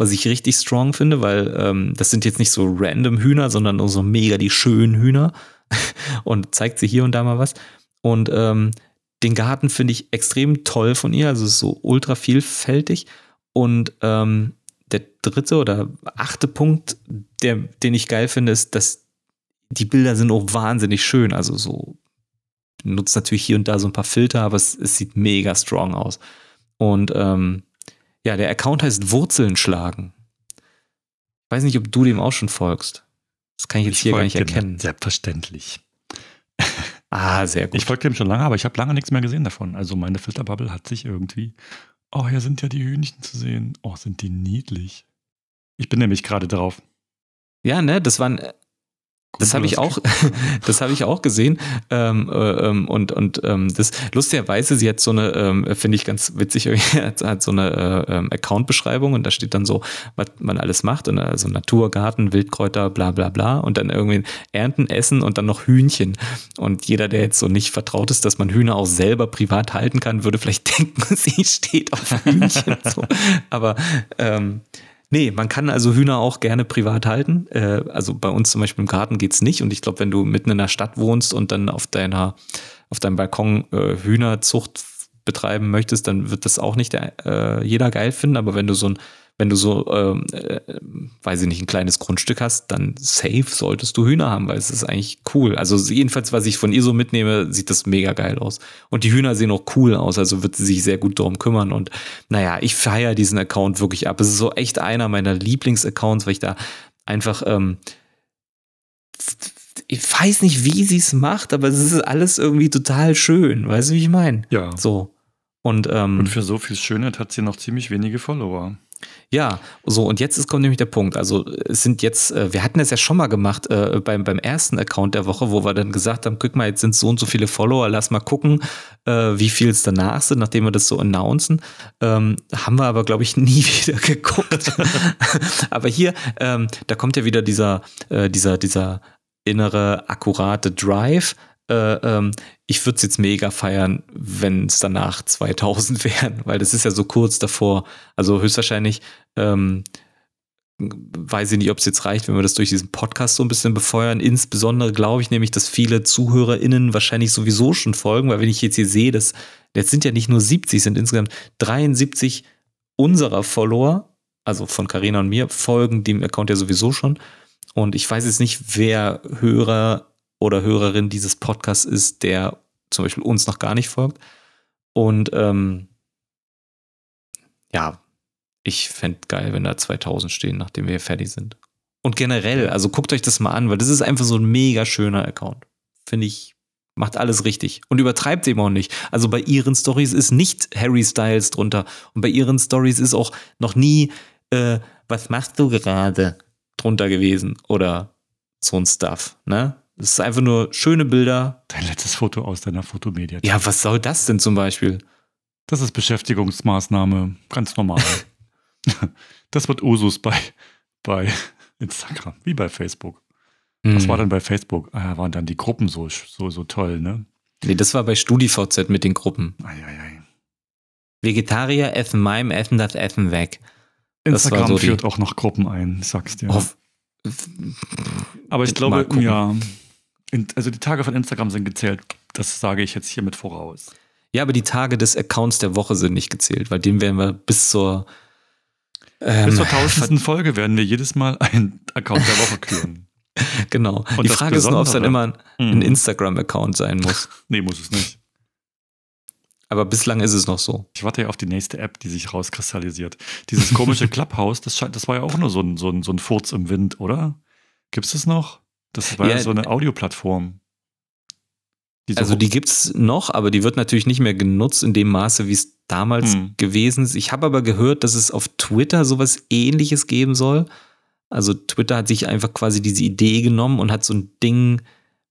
[SPEAKER 1] was ich richtig strong finde, weil ähm, das sind jetzt nicht so random Hühner, sondern so mega die schönen Hühner. [LAUGHS] und zeigt sie hier und da mal was. Und ähm, den Garten finde ich extrem toll von ihr, also so ultra vielfältig. Und ähm, der dritte oder achte Punkt, der, den ich geil finde, ist, dass die Bilder sind auch wahnsinnig schön. Also so nutzt natürlich hier und da so ein paar Filter, aber es, es sieht mega strong aus. Und ähm, ja, der Account heißt Wurzeln schlagen. Ich weiß nicht, ob du dem auch schon folgst. Das kann ich jetzt ich hier gar nicht erkennen.
[SPEAKER 2] Selbstverständlich. [LAUGHS]
[SPEAKER 1] Ah, sehr gut.
[SPEAKER 2] Ich folge dem schon lange, aber ich habe lange nichts mehr gesehen davon. Also meine Filterbubble hat sich irgendwie. Oh, hier sind ja die Hühnchen zu sehen. Oh, sind die niedlich. Ich bin nämlich gerade drauf.
[SPEAKER 1] Ja, ne, das waren das habe ich auch, [LAUGHS] das habe ich auch gesehen. Ähm, äh, ähm, und und ähm, das lustigerweise, sie hat so eine, ähm, finde ich ganz witzig, [LAUGHS] hat, so eine äh, ähm, Account-Beschreibung und da steht dann so, was man alles macht. Und also Naturgarten, Wildkräuter, bla bla bla. Und dann irgendwie Ernten, Essen und dann noch Hühnchen. Und jeder, der jetzt so nicht vertraut ist, dass man Hühner auch selber privat halten kann, würde vielleicht [LAUGHS] denken, sie steht auf Hühnchen. so. Aber ähm, Nee, man kann also Hühner auch gerne privat halten. Äh, also bei uns zum Beispiel im Garten geht's nicht. Und ich glaube, wenn du mitten in der Stadt wohnst und dann auf deiner, auf deinem Balkon äh, Hühnerzucht betreiben möchtest, dann wird das auch nicht der, äh, jeder geil finden. Aber wenn du so ein wenn du so, ähm, äh, weiß ich nicht, ein kleines Grundstück hast, dann safe solltest du Hühner haben, weil es ist eigentlich cool. Also jedenfalls, was ich von ihr so mitnehme, sieht das mega geil aus. Und die Hühner sehen auch cool aus, also wird sie sich sehr gut darum kümmern. Und naja, ich feiere diesen Account wirklich ab. Es ist so echt einer meiner Lieblingsaccounts, weil ich da einfach, ähm, ich weiß nicht, wie sie es macht, aber es ist alles irgendwie total schön. Weißt du, wie ich meine?
[SPEAKER 2] Ja.
[SPEAKER 1] So. Und, ähm,
[SPEAKER 2] und für so viel Schönheit hat sie noch ziemlich wenige Follower.
[SPEAKER 1] Ja, so und jetzt ist, kommt nämlich der Punkt. Also es sind jetzt, äh, wir hatten es ja schon mal gemacht äh, beim, beim ersten Account der Woche, wo wir dann gesagt haben, guck mal, jetzt sind so und so viele Follower, lass mal gucken, äh, wie viel es danach sind, nachdem wir das so announcen. Ähm, haben wir aber, glaube ich, [LAUGHS] nie wieder geguckt. [LAUGHS] aber hier, ähm, da kommt ja wieder dieser, äh, dieser, dieser innere, akkurate Drive äh, ähm, ich würde es jetzt mega feiern, wenn es danach 2000 [LAUGHS] wären, weil das ist ja so kurz davor. Also höchstwahrscheinlich ähm, weiß ich nicht, ob es jetzt reicht, wenn wir das durch diesen Podcast so ein bisschen befeuern. Insbesondere glaube ich nämlich, dass viele ZuhörerInnen wahrscheinlich sowieso schon folgen, weil wenn ich jetzt hier sehe, dass jetzt sind ja nicht nur 70, sind insgesamt 73 unserer Follower, also von Carina und mir, folgen dem Account ja sowieso schon. Und ich weiß jetzt nicht, wer Hörer oder Hörerin dieses Podcasts ist, der zum Beispiel uns noch gar nicht folgt. Und ähm, ja, ich fände geil, wenn da 2000 stehen, nachdem wir fertig sind. Und generell, also guckt euch das mal an, weil das ist einfach so ein mega schöner Account. Finde ich, macht alles richtig. Und übertreibt eben auch nicht. Also bei ihren Stories ist nicht Harry Styles drunter. Und bei ihren Stories ist auch noch nie, äh, was machst du gerade drunter gewesen? Oder so ein Stuff, ne? Es ist einfach nur schöne Bilder.
[SPEAKER 2] Dein letztes Foto aus deiner Fotomediathek.
[SPEAKER 1] Ja, was soll das denn zum Beispiel?
[SPEAKER 2] Das ist Beschäftigungsmaßnahme, ganz normal. [LAUGHS] das wird Usus bei, bei Instagram, wie bei Facebook. Mhm. Was war denn bei Facebook? Ah, waren dann die Gruppen so, so, so toll, ne?
[SPEAKER 1] Nee, das war bei StudiVZ mit den Gruppen.
[SPEAKER 2] Eieiei.
[SPEAKER 1] Vegetarier essen meinem Essen das Essen weg.
[SPEAKER 2] Instagram so führt auch noch Gruppen ein, sagst du. Ja. Aber ich glaube, ja, also die Tage von Instagram sind gezählt. Das sage ich jetzt hiermit voraus.
[SPEAKER 1] Ja, aber die Tage des Accounts der Woche sind nicht gezählt, weil dem werden wir bis zur
[SPEAKER 2] ähm, bis zur tausendsten Folge werden wir jedes Mal einen Account der Woche küren. [LAUGHS]
[SPEAKER 1] genau. Und die Frage ist nur, ob es dann immer ein, ein mhm. Instagram-Account sein muss. [LAUGHS]
[SPEAKER 2] nee, muss es nicht.
[SPEAKER 1] Aber bislang ist es noch so.
[SPEAKER 2] Ich warte ja auf die nächste App, die sich rauskristallisiert. Dieses komische [LAUGHS] Clubhouse, das, das war ja auch nur so ein, so ein, so ein Furz im Wind, oder? Gibt es das noch? Das war ja, so eine Audioplattform.
[SPEAKER 1] Die so also die gibt es noch, aber die wird natürlich nicht mehr genutzt in dem Maße, wie es damals hm. gewesen ist. Ich habe aber gehört, dass es auf Twitter sowas ähnliches geben soll. Also Twitter hat sich einfach quasi diese Idee genommen und hat so ein Ding,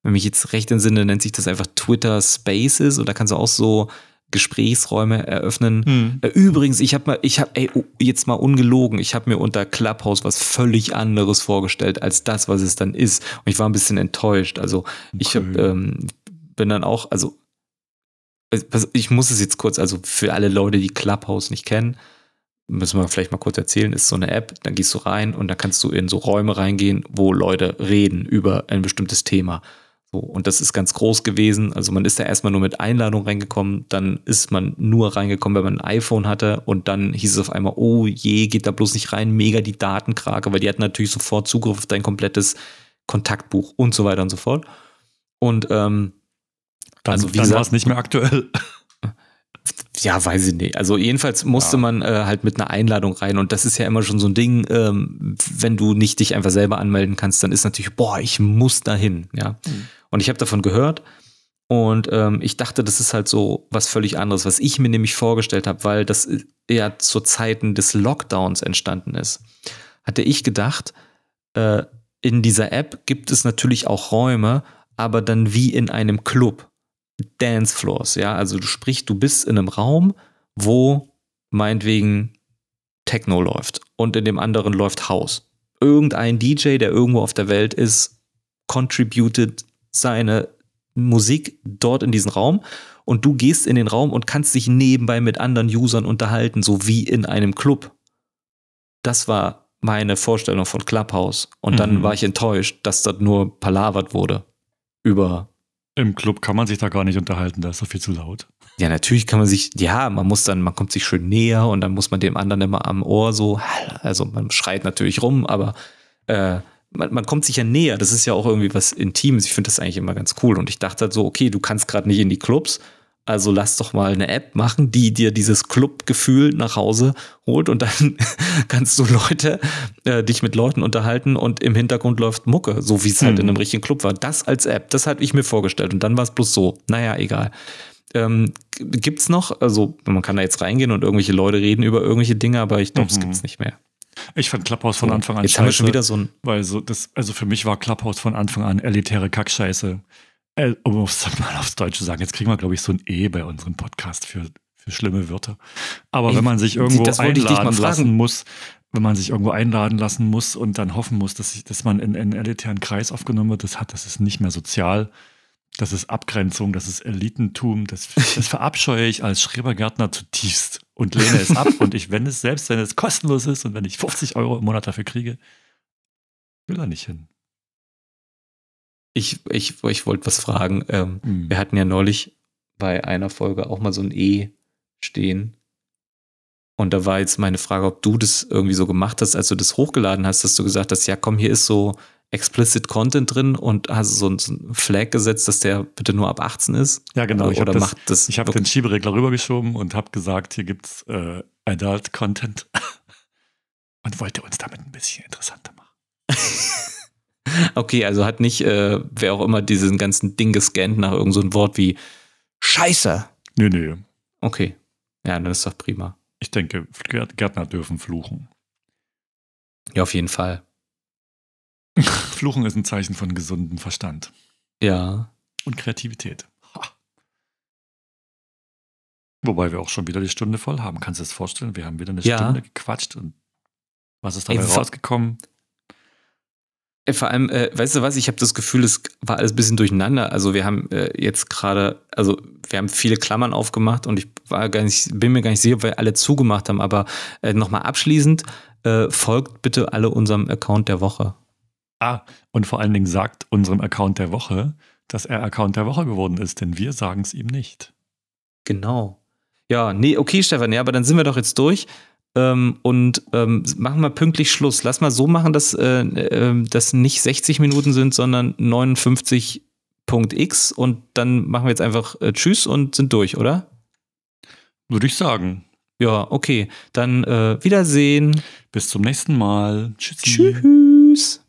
[SPEAKER 1] wenn mich jetzt recht entsinne, nennt sich das einfach Twitter Spaces und da kannst du auch so Gesprächsräume eröffnen. Hm. Äh, übrigens, ich habe mal, ich habe, ey, oh, jetzt mal ungelogen, ich habe mir unter Clubhouse was völlig anderes vorgestellt als das, was es dann ist. Und ich war ein bisschen enttäuscht. Also ich hab, ähm, bin dann auch, also ich muss es jetzt kurz, also für alle Leute, die Clubhouse nicht kennen, müssen wir vielleicht mal kurz erzählen, ist so eine App, dann gehst du rein und da kannst du in so Räume reingehen, wo Leute reden über ein bestimmtes Thema. So, und das ist ganz groß gewesen. Also man ist da erstmal nur mit Einladung reingekommen, dann ist man nur reingekommen, wenn man ein iPhone hatte und dann hieß es auf einmal, oh je, geht da bloß nicht rein, mega die Datenkrake, weil die hatten natürlich sofort Zugriff auf dein komplettes Kontaktbuch und so weiter und so fort. Und ähm,
[SPEAKER 2] Dann,
[SPEAKER 1] Also, wie
[SPEAKER 2] dann war es nicht mehr aktuell. [LAUGHS]
[SPEAKER 1] ja, weiß ich nicht. Also jedenfalls musste
[SPEAKER 2] Ja.
[SPEAKER 1] man äh, halt mit einer Einladung rein und das ist ja immer schon so ein Ding, ähm, wenn du nicht dich einfach selber anmelden kannst, dann ist natürlich, boah, ich muss dahin, ja.
[SPEAKER 2] Mhm.
[SPEAKER 1] Und ich habe davon gehört und ähm, ich dachte, das ist halt so was völlig anderes, was ich mir nämlich vorgestellt habe, weil das ja zu Zeiten des Lockdowns entstanden ist. Hatte ich gedacht, äh, in dieser App gibt es natürlich auch Räume, aber dann wie in einem Club. Dancefloors, ja. Also du sprich, du bist in einem Raum, wo meinetwegen Techno läuft und in dem anderen läuft House. Irgendein DJ, der irgendwo auf der Welt ist, contributed seine Musik dort in diesen Raum und du gehst in den Raum und kannst dich nebenbei mit anderen Usern unterhalten, so wie in einem Club. Das war meine Vorstellung von Clubhouse. Und dann
[SPEAKER 2] Mhm.
[SPEAKER 1] war ich enttäuscht, dass dort nur palavert wurde über
[SPEAKER 2] Im Club kann man sich da gar nicht unterhalten, da ist doch viel zu laut.
[SPEAKER 1] Ja, natürlich kann man sich, ja, man muss dann, man kommt sich schön näher und dann muss man dem anderen immer am Ohr so, also man schreit natürlich rum, aber äh, man, man kommt sich ja näher. Das ist ja auch irgendwie was Intimes. Ich finde das eigentlich immer ganz cool. Und ich dachte halt so, okay, du kannst gerade nicht in die Clubs, also lass doch mal eine App machen, die dir dieses Clubgefühl nach Hause holt und dann [LAUGHS] kannst du Leute, äh, dich mit Leuten unterhalten und im Hintergrund läuft Mucke, so wie es halt
[SPEAKER 2] Mhm.
[SPEAKER 1] in einem richtigen Club war. Das als App, das hatte ich mir vorgestellt und dann war es bloß so. Naja, egal. Ähm, gibt's noch, also man kann da jetzt reingehen und irgendwelche Leute reden über irgendwelche Dinge, aber ich glaube, es
[SPEAKER 2] Mhm.
[SPEAKER 1] gibt's nicht mehr.
[SPEAKER 2] Ich fand Clubhouse von Anfang an
[SPEAKER 1] Jetzt haben wir schon
[SPEAKER 2] scheiße,
[SPEAKER 1] wieder so ein,
[SPEAKER 2] weil so das, also für mich war Clubhouse von Anfang an elitäre Kackscheiße. Äh, um es mal aufs Deutsche zu sagen, jetzt kriegen wir, glaube ich, so ein E bei unserem Podcast für, für schlimme Wörter. Aber
[SPEAKER 1] Ey,
[SPEAKER 2] wenn man sich irgendwo
[SPEAKER 1] ich
[SPEAKER 2] einladen lassen muss, wenn man sich irgendwo einladen lassen muss und dann hoffen muss, dass, ich, dass man in, in einen elitären Kreis aufgenommen wird, das hat, das ist nicht mehr sozial. Das ist Abgrenzung, das ist Elitentum, das, das verabscheue ich als Schrebergärtner zutiefst und lehne es ab. und ich, wenn es, selbst wenn es kostenlos ist und wenn ich 50 Euro im Monat dafür kriege, will da nicht hin.
[SPEAKER 1] ich, ich, ich wollte was fragen. Ähm,
[SPEAKER 2] Hm.
[SPEAKER 1] Wir hatten ja neulich bei einer Folge auch mal so ein E stehen. Und da war jetzt meine Frage, ob du das irgendwie so gemacht hast, als du das hochgeladen hast, dass du gesagt hast, ja komm, hier ist so explicit Content drin und hast so ein, so ein Flag gesetzt, dass der bitte nur ab 18 ist.
[SPEAKER 2] Ja, genau. Ich
[SPEAKER 1] Oder
[SPEAKER 2] habe das,
[SPEAKER 1] macht das.
[SPEAKER 2] ich hab den Schieberegler rübergeschoben und habe gesagt, hier gibt's äh, Adult Content [LAUGHS] und wollte uns damit ein bisschen interessanter machen. [LAUGHS]
[SPEAKER 1] okay, also hat nicht, äh, wer auch immer diesen ganzen Ding gescannt nach irgendeinem so ein Wort wie Scheiße.
[SPEAKER 2] Nö, nö.
[SPEAKER 1] Okay. Ja, dann ist doch prima.
[SPEAKER 2] Ich denke, Gärt- Gärtner dürfen fluchen.
[SPEAKER 1] Ja, auf jeden Fall. [LAUGHS]
[SPEAKER 2] Fluchen ist ein Zeichen von gesundem Verstand
[SPEAKER 1] Ja.
[SPEAKER 2] und Kreativität. Ha. Wobei wir auch schon wieder die Stunde voll haben. Kannst du das vorstellen? Wir haben wieder eine
[SPEAKER 1] Ja.
[SPEAKER 2] Stunde gequatscht und was ist dabei
[SPEAKER 1] Ey,
[SPEAKER 2] rausgekommen?
[SPEAKER 1] Vor allem, äh, weißt du was, ich habe das Gefühl, es war alles ein bisschen durcheinander. Also wir haben äh, jetzt gerade, also wir haben viele Klammern aufgemacht und ich war gar nicht, bin mir gar nicht sicher, ob wir alle zugemacht haben, aber äh, nochmal abschließend, äh, folgt bitte alle unserem Account der Woche.
[SPEAKER 2] Ah, und vor allen Dingen sagt unserem Account der Woche, dass er Account der Woche geworden ist, denn wir sagen es ihm nicht.
[SPEAKER 1] Genau. Ja, nee, okay, Stefan, ja, aber dann sind wir doch jetzt durch. Ähm, und ähm, machen wir pünktlich Schluss. Lass mal so machen, dass äh, äh, das nicht 60 Minuten sind, sondern 59.x und dann machen wir jetzt einfach äh, Tschüss und sind durch, oder?
[SPEAKER 2] Würde ich sagen.
[SPEAKER 1] Ja, okay. Dann äh, Wiedersehen.
[SPEAKER 2] Bis zum nächsten Mal. Tschüssi.
[SPEAKER 1] Tschüss.